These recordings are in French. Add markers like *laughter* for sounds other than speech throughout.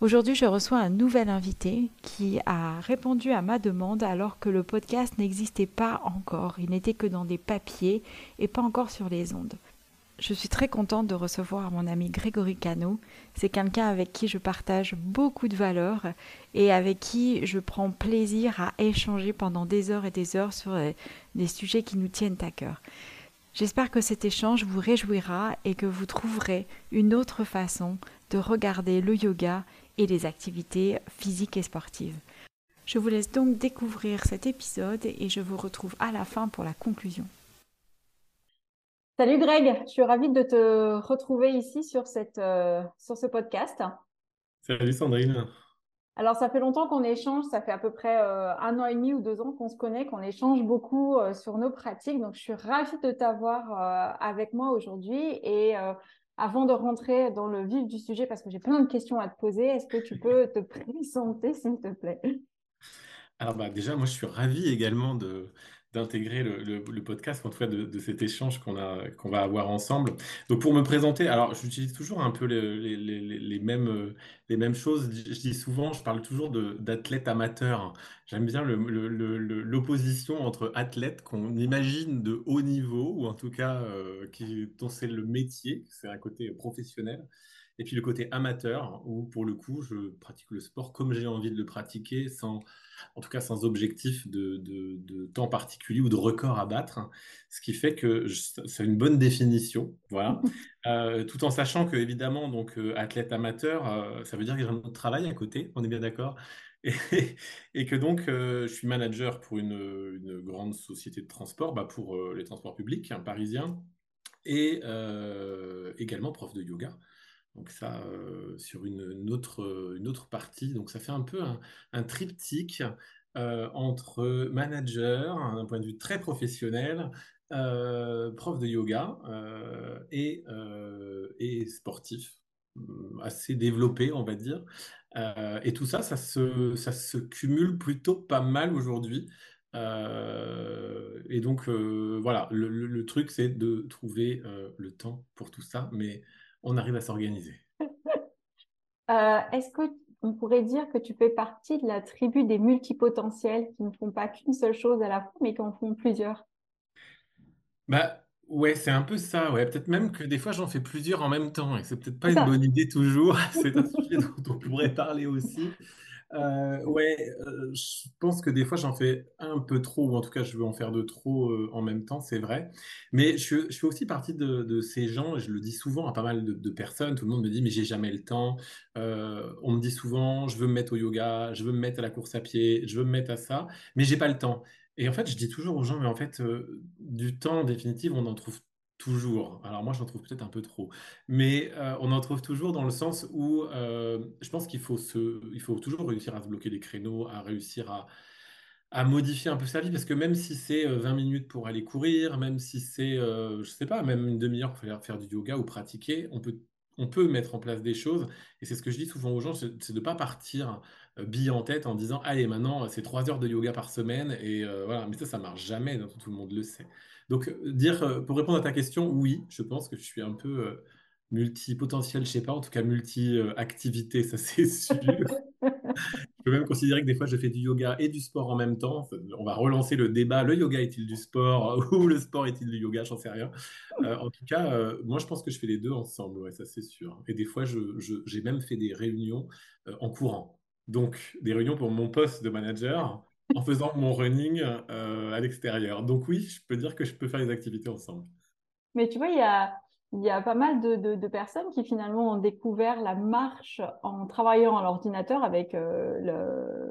Aujourd'hui, je reçois un nouvel invité qui a répondu à ma demande alors que le podcast n'existait pas encore. Il n'était que dans des papiers et pas encore sur les ondes. Je suis très contente de recevoir mon ami Grégory Cano. C'est quelqu'un avec qui je partage beaucoup de valeurs et avec qui je prends plaisir à échanger pendant des heures et des heures sur euh, des sujets qui nous tiennent à cœur. J'espère que cet échange vous réjouira et que vous trouverez une autre façon de regarder le yoga et les activités physiques et sportives. Je vous laisse donc découvrir cet épisode et je vous retrouve à la fin pour la conclusion. Salut Greg, je suis ravie de te retrouver ici sur, cette, euh, sur ce podcast. Salut Sandrine. Alors, ça fait longtemps qu'on échange, ça fait à peu près euh, un an et demi ou deux ans qu'on se connaît, qu'on échange beaucoup euh, sur nos pratiques. Donc, je suis ravie de t'avoir avec moi aujourd'hui. Et avant de rentrer dans le vif du sujet, parce que j'ai plein de questions à te poser, est-ce que tu peux te présenter, s'il te plaît? Alors, bah, déjà, moi, je suis ravi également de, d'intégrer le, podcast, en tout cas de, cet échange qu'on va avoir ensemble. Donc pour me présenter, alors j'utilise toujours un peu les, les, mêmes, les mêmes choses. Je dis souvent, je parle toujours d'athlète amateur. J'aime bien l'opposition entre athlète qu'on imagine de haut niveau, ou en tout cas euh, qui, dont c'est le métier, c'est un côté professionnel, et puis le côté amateur, où pour le coup, je pratique le sport comme j'ai envie de le pratiquer, sans, en tout cas sans objectif de, de, temps particulier ou de record à battre. Ce qui fait que c'est une bonne définition, voilà. *laughs* Euh, tout en sachant que, évidemment, donc, euh, athlète amateur, euh, ça veut dire que j'ai un autre travail à côté, on est bien d'accord et, et, que donc, je suis manager pour une, une, grande société de transport, bah, pour les transports publics hein, parisiens, et également prof de yoga. Donc ça, euh, sur une, autre, une autre partie. Donc ça fait un peu un, triptyque euh, entre manager, d'un point de vue très professionnel, euh, prof de yoga et, et sportif, mm, assez développé, on va dire. et tout ça, ça se, ça se cumule plutôt pas mal aujourd'hui. et donc, voilà, le truc, c'est de trouver le temps pour tout ça. Mais on arrive à s'organiser. *laughs* Euh, est-ce qu'on pourrait dire que tu fais partie de la tribu des multipotentiels qui ne font pas qu'une seule chose à la fois, mais qui en font plusieurs? Bah ouais, c'est un peu ça. Ouais, peut-être même que des fois j'en fais plusieurs en même temps, et c'est peut-être pas une bonne idée toujours. *laughs* c'est un sujet *laughs* dont on pourrait parler aussi. Euh, ouais, euh, je pense que des fois j'en fais un peu trop, ou en tout cas je veux en faire de trop euh, en même temps, c'est vrai. Mais je, fais aussi partie de, ces gens, et je le dis souvent à pas mal de, personnes, tout le monde me dit mais j'ai jamais le temps. on me dit souvent je veux me mettre au yoga, je veux me mettre à la course à pied, je veux me mettre à ça, mais j'ai pas le temps. Et en fait, je dis toujours aux gens, mais en fait, du temps définitif, on en trouve Toujours. Alors moi, j'en trouve peut-être un peu trop. Mais euh, on en trouve toujours dans le sens où euh, je pense qu'il faut, se, il faut toujours réussir à se bloquer les créneaux, à réussir à, à modifier un peu sa vie. Parce que même si c'est 20 euh, minutes pour aller courir, même si c'est, je sais pas, même une demi-heure pour faire, faire du yoga ou pratiquer, on peut, on peut mettre en place des choses. Et c'est ce que je dis souvent aux gens, c'est de ne pas partir bille en tête en disant, allez, maintenant, c'est 3 heures de yoga par semaine. Et voilà, mais ça, ça marche jamais, tout le monde le sait. Donc, euh, dire, euh, pour répondre à ta question, oui, je pense que je suis un peu euh, multipotentiel, je sais pas, en tout cas multi-activité, ça *laughs* c'est sûr. je peux même considérer que des fois je fais du yoga et du sport en même temps. On va relancer le débat, le yoga est-il du sport *laughs* ou le sport est-il du yoga, j'en sais rien. en tout cas, moi je pense que je fais les deux ensemble, ouais, ça c'est sûr. Et des fois, j'ai même fait des réunions en courant. Donc, des réunions pour mon poste de manager en faisant mon running euh, à l'extérieur. Donc oui, je peux dire que je peux faire les activités ensemble. Mais tu vois, il y a, pas mal de, personnes qui finalement ont découvert la marche en travaillant à l'ordinateur avec euh,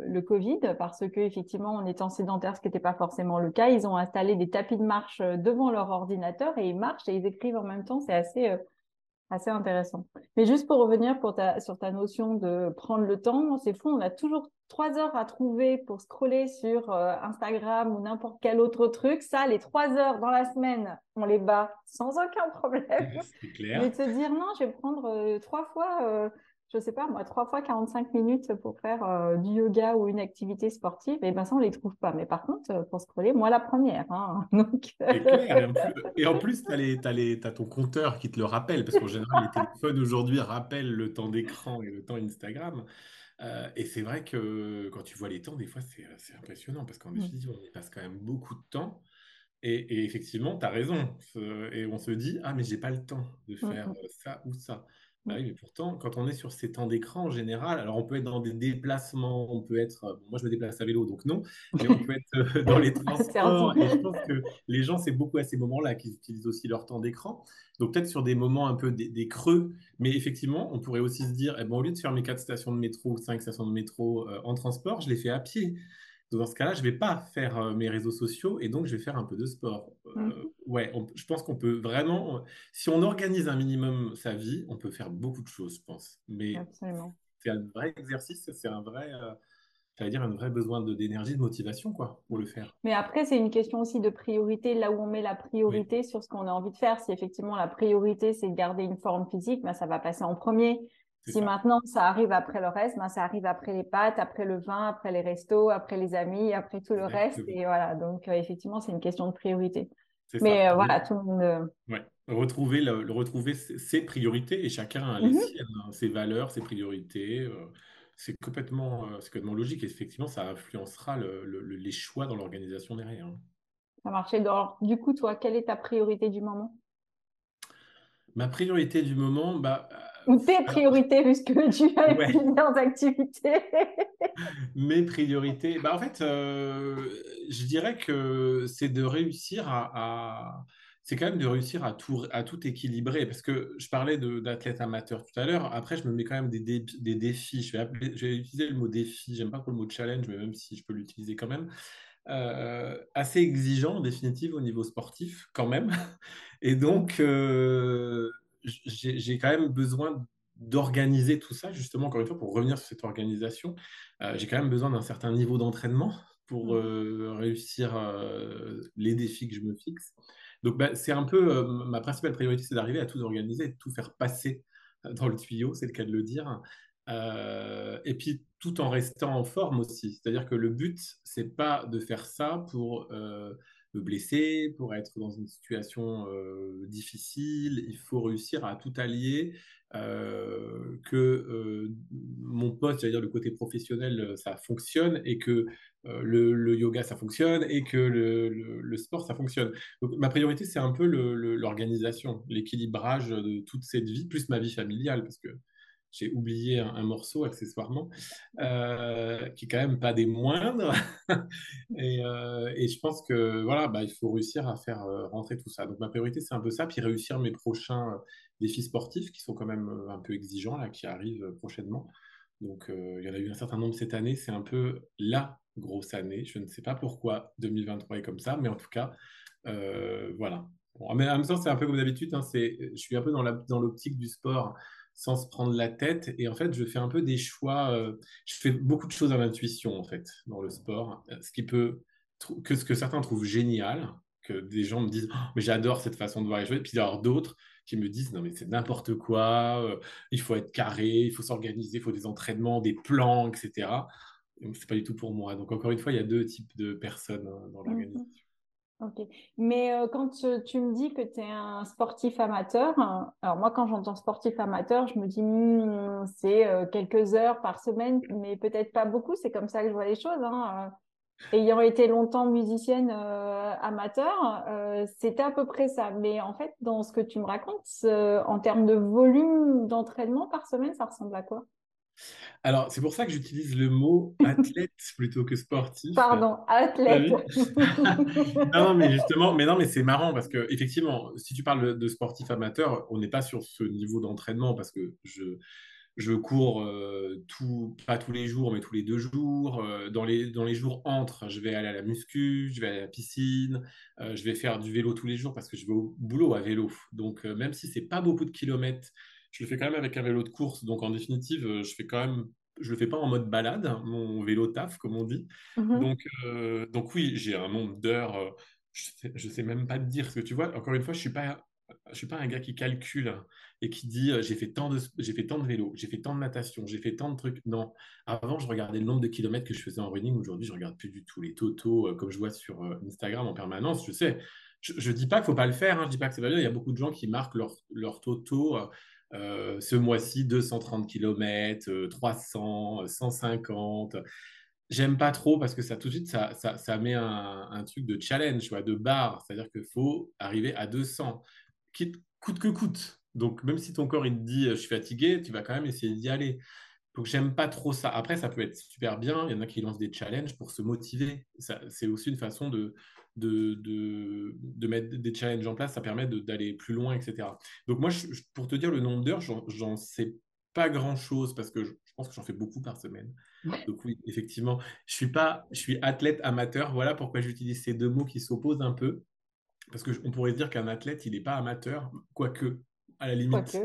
le, Covid, parce que effectivement, en étant sédentaire, ce qui n'était pas forcément le cas, ils ont installé des tapis de marche devant leur ordinateur et ils marchent et ils écrivent en même temps. C'est assez, euh, Assez intéressant. Mais juste pour revenir pour ta, sur ta notion de prendre le temps, c'est fou, on a toujours trois heures à trouver pour scroller sur euh, Instagram ou n'importe quel autre truc. Ça, les trois heures dans la semaine, on les bat sans aucun problème. *laughs* C'est clair. Mais de se dire non, je vais prendre euh, trois fois euh, je sais pas, moi, trois fois 45 minutes pour faire euh, du yoga ou une activité sportive, et ben ça, on les trouve pas. Mais par contre, euh, pour scroller, moi, la première. Hein, *laughs* donc... clair. Et en plus, tu as, ton compteur qui te le rappelle, parce qu'en général, les téléphones aujourd'hui rappellent le temps d'écran et le temps Instagram. Euh, et c'est vrai que quand tu vois les temps, des fois, c'est impressionnant, parce qu'en mmh. effet, on y passe quand même beaucoup de temps. Et, effectivement, tu as raison. Et on se dit, ah, mais j'ai pas le temps de faire mmh. ça ou ça. Bah oui, mais pourtant, quand on est sur ces temps d'écran en général, alors on peut être dans des déplacements, on peut être, euh, moi je me déplace à vélo, donc non, mais on peut être euh, dans les *laughs* transports. et je pense que les gens, c'est beaucoup à ces moments-là qu'ils utilisent aussi leur temps d'écran. Donc peut-être sur des moments un peu des, creux, mais effectivement, on pourrait aussi se dire, eh ben, au lieu de faire mes quatre stations de métro ou cinq stations de métro euh, en transport, je les fais à pied dans ce cas-là, je ne vais pas faire euh, mes réseaux sociaux et donc je vais faire un peu de sport. Euh, mmh. ouais, je pense qu'on peut vraiment, si on organise un minimum sa vie, on peut faire beaucoup de choses, je pense. Mais c'est un vrai exercice, c'est un vrai, euh, dire, un vrai besoin d'énergie, de, motivation, quoi, pour le faire. Mais après, c'est une question aussi de priorité, là où on met la priorité sur ce qu'on a envie de faire. Si effectivement la priorité, c'est de garder une forme physique, ben, ça va passer en premier. Si maintenant ça arrive après le reste, ben, ça arrive après les pâtes, après le vin, après les restos, après les amis, après tout le reste. Et voilà, donc euh, effectivement, c'est une question de priorité. Mais euh, voilà, tout le monde. Euh, ouais. Retrouver, le, retrouver ses priorités et chacun a les mhm. siennes, hein, ses valeurs, ses priorités. c'est complètement, complètement logique et effectivement, ça influencera les choix dans l'organisation derrière. Hein. Ça marchait. du coup, toi, quelle est ta priorité du moment? Ma priorité du moment, bah, ou tes priorités, puisque tu as plusieurs activités Mes priorités, bah en fait, euh, je dirais que c'est de réussir à, c'est quand même de réussir à tout, à tout équilibrer. Parce que je parlais d'athlète amateur tout à l'heure. Après, je me mets quand même des, des défis. Je vais, je vais, utiliser le mot défi. J'aime pas trop le mot challenge, mais même si je peux l'utiliser quand même. Euh, assez exigeant en définitive au niveau sportif quand même. Et donc, euh, j'ai quand même besoin d'organiser tout ça, justement, encore une fois, pour revenir sur cette organisation, euh, j'ai quand même besoin d'un certain niveau d'entraînement pour mmh. euh, réussir euh, les défis que je me fixe. Donc, bah, c'est un peu ma principale priorité, c'est d'arriver à tout organiser, de tout faire passer dans le tuyau, c'est le cas de le dire. et puis, tout en restant en forme aussi. C'est-à-dire que le but, c'est pas de faire ça pour me blesser, pour être dans une situation euh, difficile. Il faut réussir à tout allier, euh, que euh, mon poste, c'est-à-dire le côté professionnel, ça fonctionne et que le, yoga, ça fonctionne et que le, le, sport, ça fonctionne. Donc, ma priorité, c'est un peu l'organisation, l'équilibrage de toute cette vie, plus ma vie familiale, parce que j'ai oublié un, morceau accessoirement, euh, qui est quand même pas des moindres. *laughs* Euh, et, je pense que voilà, bah, il faut réussir à faire euh, rentrer tout ça. Donc ma priorité, c'est un peu ça, puis réussir mes prochains défis sportifs qui sont quand même un peu exigeants, là, qui arrivent prochainement. Donc il y en a eu un certain nombre cette année, c'est un peu la grosse année. Je ne sais pas pourquoi 2023 est comme ça, mais en tout cas, voilà. en même temps, c'est un peu comme d'habitude, hein, je suis un peu dans l'optique du sport sans se prendre la tête. Et en fait, je fais un peu des choix. Euh, je fais beaucoup de choses à l'intuition, en fait, dans le sport. Ce qui peut. que ce que certains trouvent génial, que des gens me disent oh, mais j'adore cette façon de voir les choses. Et puis, il y a d'autres qui me disent non, mais c'est n'importe quoi. Euh, il faut être carré, il faut s'organiser, il faut des entraînements, des plans, etc. C'est pas du tout pour moi. Donc, encore une fois, il y a deux types de personnes hein, dans mmh l'organisation. Ok. Mais euh, quand tu, me dis que tu es un sportif amateur, hein, alors moi, quand j'entends sportif amateur, je me dis, hmm, c'est euh, quelques heures par semaine, mais peut-être pas beaucoup. C'est comme ça que je vois les choses. Hein. Euh. Ayant été longtemps musicienne amateur, c'était à peu près ça. Mais en fait, dans ce que tu me racontes, en termes de volume d'entraînement par semaine, ça ressemble à quoi? Alors, c'est pour ça que j'utilise le mot *laughs* athlète plutôt que sportif. Pardon, athlète. *laughs* non, mais justement, mais non, mais c'est marrant parce que effectivement, si tu parles de sportif amateur, on n'est pas sur ce niveau d'entraînement parce que je je cours tout, pas tous les jours, mais tous les deux jours. dans, les, dans les jours entre, je vais aller à la muscu, je vais à la piscine, je vais faire du vélo tous les jours parce que je vais au boulot à vélo. Donc, même si c'est pas beaucoup de kilomètres, je le fais quand même avec un vélo de course. Donc, en définitive, je fais quand même je le fais pas en mode balade, mon vélo taf, comme on dit. Mmh donc, donc oui, j'ai un nombre d'heures. je sais, sais même pas te dire ce que tu vois. Encore une fois, je suis pas je suis pas un gars qui calcule et qui dit j'ai fait tant de j'ai fait tant de vélo, j'ai fait tant de natation, j'ai fait tant de trucs. Non, avant je regardais le nombre de kilomètres que je faisais en running. Aujourd'hui, je regarde plus du tout les totaux comme je vois sur Instagram en permanence. Je sais, je, ne dis pas qu'il faut pas le faire. Hein, je dis pas que c'est pas bien. Il y a beaucoup de gens qui marquent leur leur totaux. Ce mois-ci 230 km, 300, 150 j'aime pas trop parce que ça tout de suite ça, ça, ça met un, truc de challenge vois, de barre c'est à dire qu'il faut arriver à 200 coûte que coûte. Donc, même si ton corps il te dit je suis fatigué, tu vas quand même essayer d'y aller. Donc, j'aime pas trop ça. Après, ça peut être super bien. Il y en a qui lancent des challenges pour se motiver. C'est aussi une façon de, de, de, mettre des challenges en place. Ça permet d'aller plus loin, etc. Donc, moi, pour te dire le nombre d'heures, j'en sais pas grand-chose parce que je, pense que j'en fais beaucoup par semaine. Donc, oui, effectivement, je suis, pas, je suis athlète amateur. Voilà pourquoi j'utilise ces deux mots qui s'opposent un peu. Parce qu'on pourrait dire qu'un athlète, il n'est pas amateur, quoique, à la limite.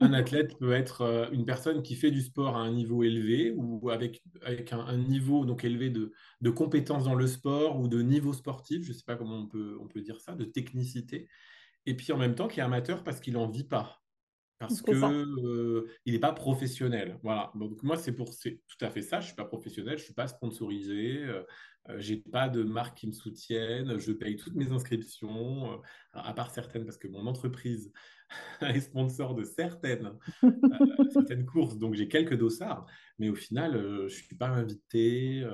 Un athlète peut être euh, une personne qui fait du sport à un niveau élevé ou avec, avec un, niveau donc élevé de, de compétences dans le sport ou de niveau sportif, je ne sais pas comment on peut, on peut dire ça, de technicité. Et puis en même temps qui est amateur parce qu'il n'en vit pas parce que euh, il n'est pas professionnel. Voilà. Donc moi c'est pour c'est tout à fait ça. Je suis pas professionnel, je suis pas sponsorisé, euh, j'ai pas de marque qui me soutienne, je paye toutes mes inscriptions, à part certaines parce que mon entreprise *laughs* est sponsor de certaines *laughs* certaines courses, donc j'ai quelques dossards, mais au final je suis pas invité.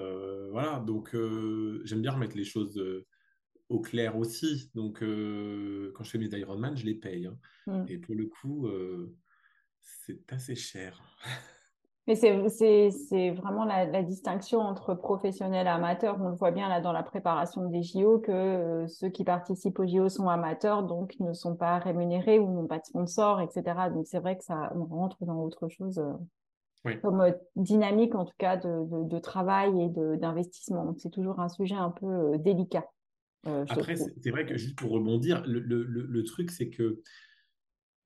voilà. Donc j'aime bien remettre les choses au clair aussi. Donc, euh, quand je fais mes Ironman, je les paye. Hein. Mm. Et pour le coup, euh, c'est assez cher. *laughs* Mais c'est vraiment la, distinction entre professionnels et amateurs. On le voit bien là dans la préparation des JO que euh, ceux qui participent aux JO sont amateurs, donc ne sont pas rémunérés ou n'ont pas de sponsor, etc. Donc c'est vrai que ça on rentre dans autre chose. comme dynamique en tout cas de, de, de travail et d'investissement. Donc c'est toujours un sujet un peu délicat. Euh, Après, c'est vrai que juste pour rebondir, le, truc, c'est que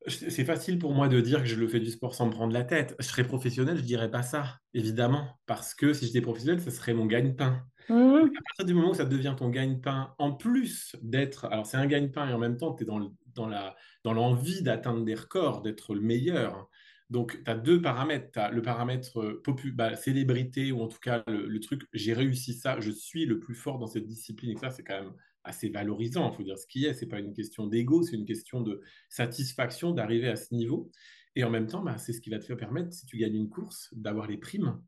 c'est facile pour moi de dire que je le fais du sport sans me prendre la tête. Je serais professionnel, je dirais pas ça, évidemment, parce que si j'étais professionnel, ce serait mon gagne-pain. Mmh. À partir du moment où ça devient ton gagne-pain, en plus d'être, alors c'est un gagne-pain et en même temps, tu es dans, dans, la, dans l'envie d'atteindre des records, d'être le meilleur. Donc, tu as deux paramètres. Tu as le paramètre euh, bah, célébrité, ou en tout cas le, truc, j'ai réussi ça, je suis le plus fort dans cette discipline. Et ça, c'est quand même assez valorisant, il faut dire ce qui est. Ce n'est pas une question d'ego, c'est une question de satisfaction d'arriver à ce niveau. Et en même temps, bah, c'est ce qui va te faire permettre, si tu gagnes une course, d'avoir les primes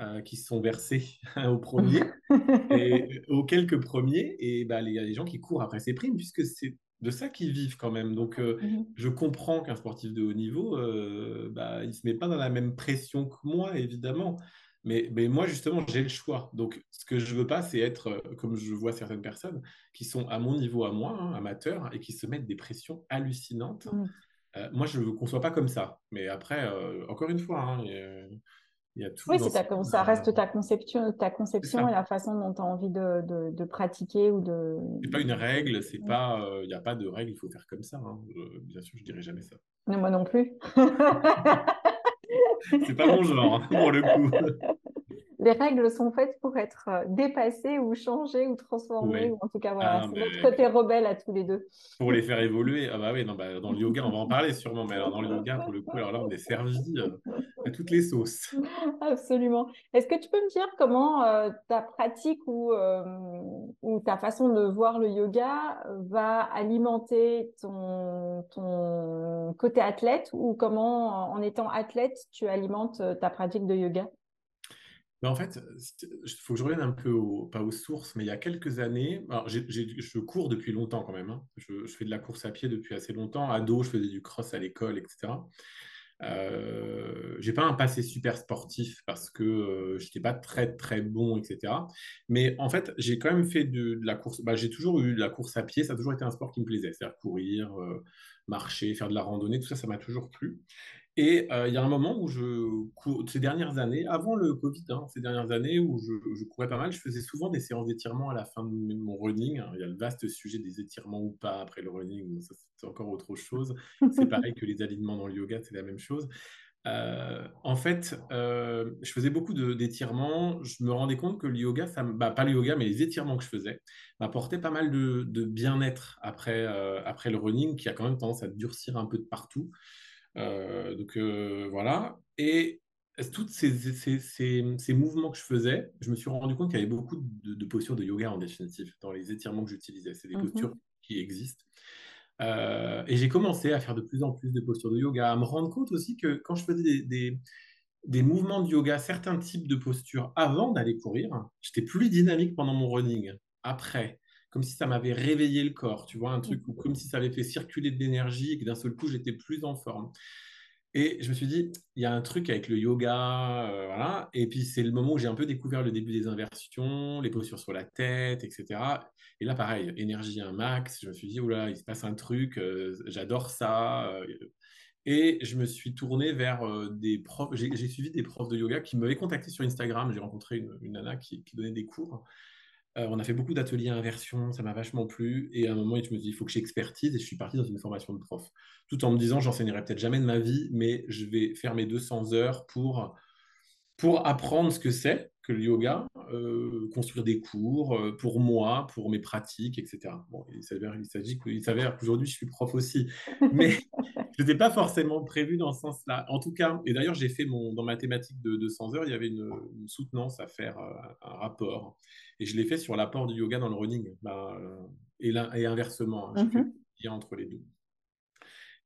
euh, qui sont versées *laughs* aux premiers *laughs* et aux quelques premiers. Et bah, il y a des gens qui courent après ces primes, puisque c'est de ça qu'ils vivent quand même. Donc, euh, mmh je comprends qu'un sportif de haut niveau, euh, bah, il ne se met pas dans la même pression que moi, évidemment. Mais, mais moi, justement, j'ai le choix. Donc, ce que je veux pas, c'est être, euh, comme je vois certaines personnes, qui sont à mon niveau à moi, hein, amateurs, et qui se mettent des pressions hallucinantes. Mmh. moi, je ne conçois pas comme ça. Mais après, encore une fois, hein, oui, ça reste ta conception, ta conception et la façon dont tu as envie de, de, pratiquer ou de. C'est pas une règle, c'est pas, il n'y a pas de règle, il faut faire comme ça. Hein. bien sûr, je dirais jamais ça. Mais moi non plus. *laughs* c'est pas mon genre, hein, pour le coup. Les règles sont faites pour être euh, dépassées ou changées ou transformées. Ou en tout cas, voilà, ah, c'est notre côté rebelle à tous les deux. Pour les faire évoluer. Ah bah oui, non, bah, dans le *laughs* yoga, on va en parler sûrement. Mais alors dans le yoga, pour le coup, alors là, on est servi euh, à toutes les sauces. *laughs* Absolument. Est-ce que tu peux me dire comment euh, ta pratique ou, ou ta façon de voir le yoga va alimenter ton, ton côté athlète ou comment, en étant athlète, tu alimentes ta pratique de yoga? En fait, il faut que je revienne un peu, pas aux sources, mais il y a quelques années, je cours depuis longtemps quand même, hein. je, fais de la course à pied depuis assez longtemps. Ado, je faisais du cross à l'école, etc. Euh, j'ai pas un passé super sportif parce que euh, je n'étais pas très très bon, etc. Mais en fait, j'ai quand même fait de, la course. Bah, j'ai toujours eu de la course à pied, ça a toujours été un sport qui me plaisait, c'est-à-dire courir, euh, marcher, faire de la randonnée, tout ça, ça m'a toujours plu. Et euh, il y a un moment où je cours, ces dernières années, avant le Covid, hein, ces dernières années où je, courais pas mal, je faisais souvent des séances d'étirement à la fin de mon running. il y a le vaste sujet des étirements ou pas après le running, ça c'est encore autre chose. C'est *laughs* pareil que les alignements dans le yoga, c'est la même chose. Euh, en fait, euh, je faisais beaucoup d'étirements. Je me rendais compte que le yoga, ça, bah, pas le yoga, mais les étirements que je faisais, m'apportaient pas mal de, bien-être après, après le running, qui a quand même tendance à durcir un peu de partout. Euh, donc euh, voilà. Et tous ces, ces, mouvements que je faisais, je me suis rendu compte qu'il y avait beaucoup de, postures de yoga en définitive dans les étirements que j'utilisais. C'est des mmh postures qui existent. Euh, et j'ai commencé à faire de plus en plus de postures de yoga, à me rendre compte aussi que quand je faisais des, des, des mouvements de yoga, certains types de postures avant d'aller courir, j'étais plus dynamique pendant mon running. Après, comme si ça m'avait réveillé le corps, tu vois, un truc ou comme si ça avait fait circuler de l'énergie et que d'un seul coup, j'étais plus en forme. Et je me suis dit, il y a un truc avec le yoga, euh, voilà. Et puis, c'est le moment où j'ai un peu découvert le début des inversions, les postures sur la tête, etc. Et là, pareil, énergie un max. Je me suis dit, oula, il se passe un truc, euh, j'adore ça. Euh. et je me suis tourné vers des profs. J'ai suivi des profs de yoga qui m'avaient contacté sur Instagram. J'ai rencontré une, nana qui, qui, donnait des cours. Euh, on a fait beaucoup d'ateliers inversion, ça m'a vachement plu. Et à un moment, je me suis dit, il faut que j'expertise. Et je suis parti dans une formation de prof. Tout en me disant, j'enseignerai peut-être jamais de ma vie, mais je vais faire mes 200 heures pour, pour apprendre ce que c'est que le yoga, euh, construire des cours euh, pour moi, pour mes pratiques, etc. Bon, il s'avère, il s'avère qu'aujourd'hui, je suis prof aussi. Mais *laughs* je n'étais pas forcément prévu dans ce sens-là. En tout cas, et d'ailleurs, j'ai fait mon, dans ma thématique de 200 heures, il y avait une, soutenance à faire, un rapport. Et je l'ai fait sur l'apport du yoga dans le running. Bah, euh, et, et inversement, hein, mhm. lien entre les deux.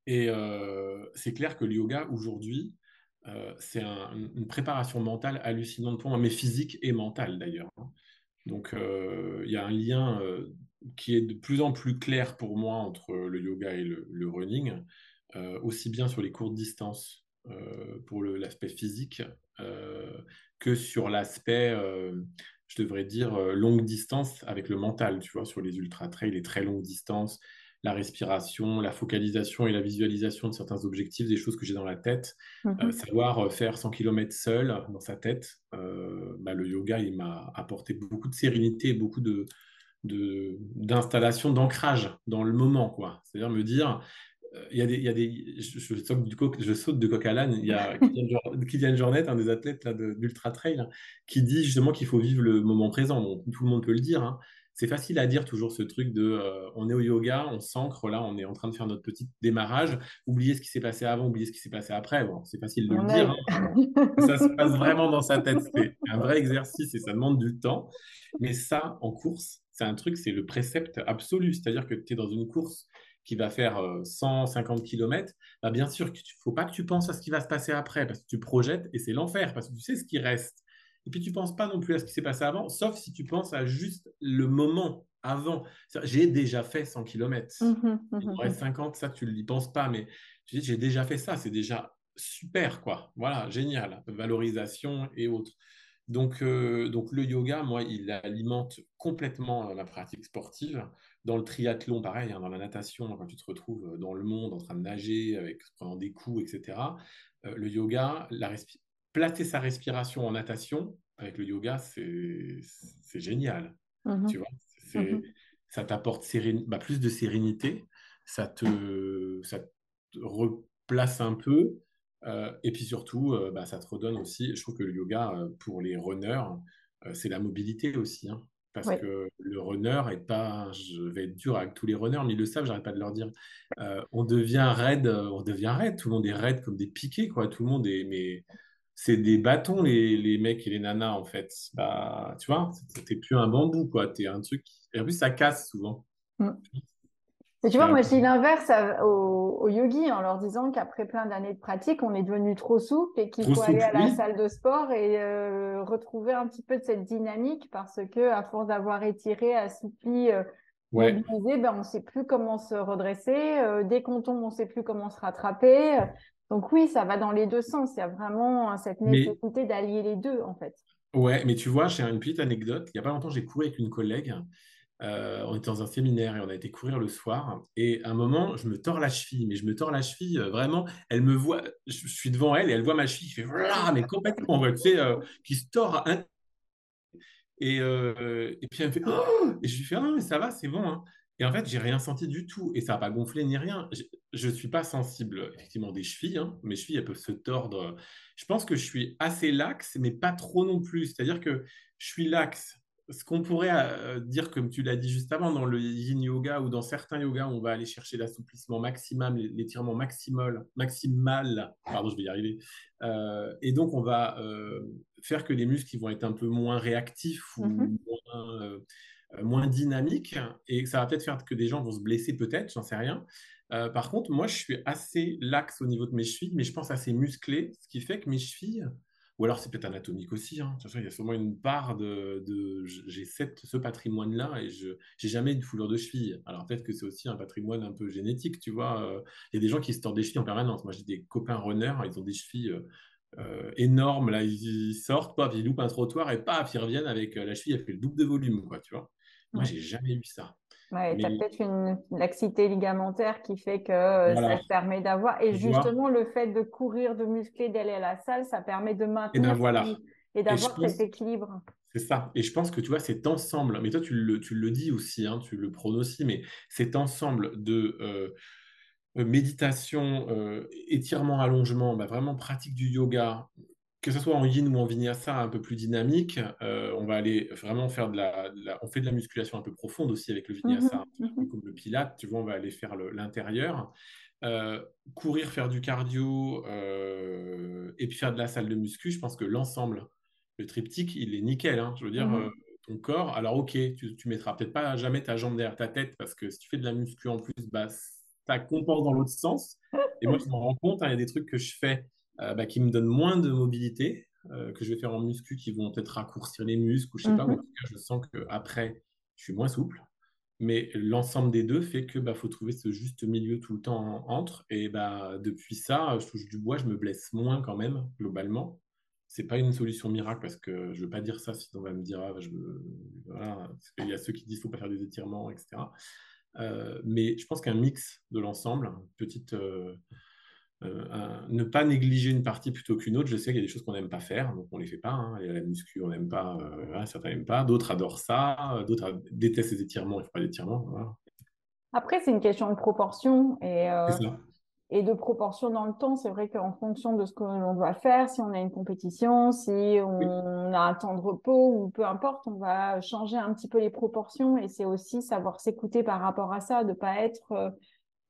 Et euh, c'est clair que le yoga, aujourd'hui, euh, c'est une préparation mentale hallucinante pour moi, mais physique et mentale d'ailleurs. Hein. Donc, il y a un lien qui est de plus en plus clair pour moi entre le yoga et le, le running, aussi bien sur les courtes distances pour l'aspect physique que sur l'aspect je devrais dire, euh, longue distance avec le mental, tu vois, sur les ultra-trails, les très longues distances, la respiration, la focalisation et la visualisation de certains objectifs, des choses que j'ai dans la tête. Euh, mhm. savoir euh, faire 100 km seul dans sa tête, bah, le yoga, il m'a apporté beaucoup de sérénité beaucoup de d'installation, d'ancrage dans le moment, quoi. C'est-à-dire me dire, il y a des, il y a des je, saute du coq, je saute de coq à l'âne. Il y a *laughs* Kylian Jornet, un des athlètes d'Ultra Trail, qui dit justement qu'il faut vivre le moment présent. tout le monde peut le dire. Hein. C'est facile à dire toujours ce truc de euh, on est au yoga, on s'ancre, là, on est en train de faire notre petit démarrage. Oubliez ce qui s'est passé avant, oubliez ce qui s'est passé après. Bon, c'est facile de le dire. Hein. ça se passe vraiment dans sa tête. C'est un vrai exercice et ça demande du temps. Mais ça, en course, c'est un truc, c'est le précepte absolu. C'est-à-dire que tu es dans une course qui va faire 150 euh, km, bah bien sûr qu'il ne faut pas que tu penses à ce qui va se passer après, parce que tu projettes et c'est l'enfer, parce que tu sais ce qui reste. Et puis tu ne penses pas non plus à ce qui s'est passé avant, sauf si tu penses à juste le moment avant. J'ai déjà fait 100 km. Mmh mmh Il me reste 50, ça tu ne l'y penses pas, mais tu dis j'ai déjà fait ça, c'est déjà super, quoi. Voilà, génial. Valorisation et autres. Donc, euh, donc le yoga, moi, il alimente complètement la pratique sportive. Dans le triathlon, pareil, hein, dans la natation, quand tu te retrouves dans le monde en train de nager, avec prenant des coups, etc. Euh, le yoga, la placer sa respiration en natation avec le yoga, c'est génial. Mmh tu vois, mmh ça t'apporte bah, plus de sérénité, ça te, ça te replace un peu. Euh, et puis surtout, euh, bah, ça te redonne aussi, je trouve que le yoga, pour les runners, c'est la mobilité aussi. Hein. Parce que le runner est pas, je vais être dur avec tous les runners, mais ils le savent, j'arrête pas de leur dire. Euh, on devient raide, on devient raide, tout le monde est raide comme des piquets, quoi. Tout le monde est, mais c'est des bâtons, les, les, mecs et les nanas, en fait. Bah, tu vois, t'es plus un bambou, quoi. T'es un truc. Et en plus, ça casse souvent. Mm tu vois, moi, je dis l'inverse aux, yogis en leur disant qu'après plein d'années de pratique, on est devenu trop souple et qu'il faut aller à la salle de sport et euh, retrouver un petit peu de cette dynamique parce que à force d'avoir étiré, assoupli, euh, ben, on ne sait plus comment se redresser. Euh, dès qu'on tombe, on ne sait plus comment se rattraper. Donc oui, ça va dans les deux sens. Il y a vraiment cette nécessité d'allier les deux, en fait. Ouais, mais tu vois, j'ai une petite anecdote. Il n'y a pas longtemps, j'ai couru avec une collègue Euh, on était dans un séminaire et on a été courir le soir. Et à un moment, je me tords la cheville, mais je me tords la cheville euh, vraiment. Elle me voit, je, suis devant elle et elle voit ma cheville. Je fais mais complètement, tu sais, euh, qui se tord. Et, et puis elle me fait oh et je lui fais ah, mais ça va, c'est bon. Hein. Et en fait, j'ai rien senti du tout et ça n'a pas gonflé ni rien. Je ne suis pas sensible effectivement des chevilles. Hein. Mes chevilles, elles peuvent se tordre. Je pense que je suis assez laxe, mais pas trop non plus. C'est-à-dire que je suis laxe ce qu'on pourrait euh, dire, comme tu l'as dit juste avant, dans le yin yoga ou dans certains yogas, on va aller chercher l'assouplissement maximal, l'étirement maximal, maximal, pardon, je vais y arriver. Euh, et donc, on va euh, faire que les muscles vont être un peu moins réactifs ou mm-hmm. moins, moins, dynamiques. Et ça va peut-être faire que des gens vont se blesser, peut-être, j'en sais rien. par contre, moi, je suis assez laxe au niveau de mes chevilles, mais je pense assez musclé, ce qui fait que mes chevilles ou alors c'est peut-être anatomique aussi. Hein. il y a sûrement une part de. j'ai ce patrimoine-là et je n'ai jamais une foulure de cheville. Alors peut-être que c'est aussi un patrimoine un peu génétique, tu vois. Euh, il y a des gens qui se tordent des chevilles en permanence. Moi, j'ai des copains runners, ils ont des chevilles euh, euh, énormes. Là, ils, sortent, paf, ils loupent un trottoir et paf, ils reviennent avec la cheville, elle fait le double de volume, quoi, tu vois. Moi, j'ai jamais eu ça. Ouais, tu as peut-être une laxité ligamentaire qui fait que euh, ça te permet d'avoir. Et justement, le fait de courir, de muscler, d'aller à la salle, ça permet de maintenir et, voilà. et d'avoir cet équilibre. C'est ça. Et je pense que tu vois, cet ensemble, mais toi, tu le, tu le dis aussi, hein, tu le prônes aussi, mais cet ensemble de euh, euh, méditation, étirement, allongement, bah, vraiment pratique du yoga, que ce soit en yin ou en vinyasa un peu plus dynamique, euh, on va aller vraiment faire de la, On fait de la musculation un peu profonde aussi avec le vinyasa, mmh mmh comme le pilate, tu vois, on va aller faire l'intérieur. Euh, courir, faire du cardio euh, et puis faire de la salle de muscu, je pense que l'ensemble, le triptyque, il est nickel. Hein. je veux dire, mmh ton corps, alors ok, tu, tu mettras peut-être pas jamais ta jambe derrière ta tête parce que si tu fais de la muscu en plus, bah, ça compense dans l'autre sens. Et moi, je me rends compte, hein, il y a des trucs que je fais bah, qui me donnent moins de mobilité, euh, que je vais faire en muscu, qui vont peut-être raccourcir les muscles, ou je sais pas, mhm. en tout cas, je sens qu'après, je suis moins souple. Mais l'ensemble des deux fait que bah, faut trouver ce juste milieu tout le temps entre. Et bah, depuis ça, je touche du bois, je me blesse moins quand même, globalement. C'est pas une solution miracle parce que je veux pas dire ça, sinon on va me dire, ah, je voilà, parce qu'il y a ceux qui disent qu'il faut pas faire des étirements, etc. Euh, mais je pense qu'un mix de l'ensemble, petite, euh, ne pas négliger une partie plutôt qu'une autre. Je sais qu'il y a des choses qu'on n'aime pas faire, donc on ne les fait pas. Hein. Il y a la muscu, on n'aime pas, euh, certains n'aiment pas, d'autres adorent ça, d'autres détestent les étirements, il ne faut pas d'étirements. Après, c'est une question de proportion et, euh, et de proportion dans le temps. C'est vrai qu'en fonction de ce que l'on doit faire, si on a une compétition, si on a un temps de repos ou peu importe, on va changer un petit peu les proportions et c'est aussi savoir s'écouter par rapport à ça, de ne pas être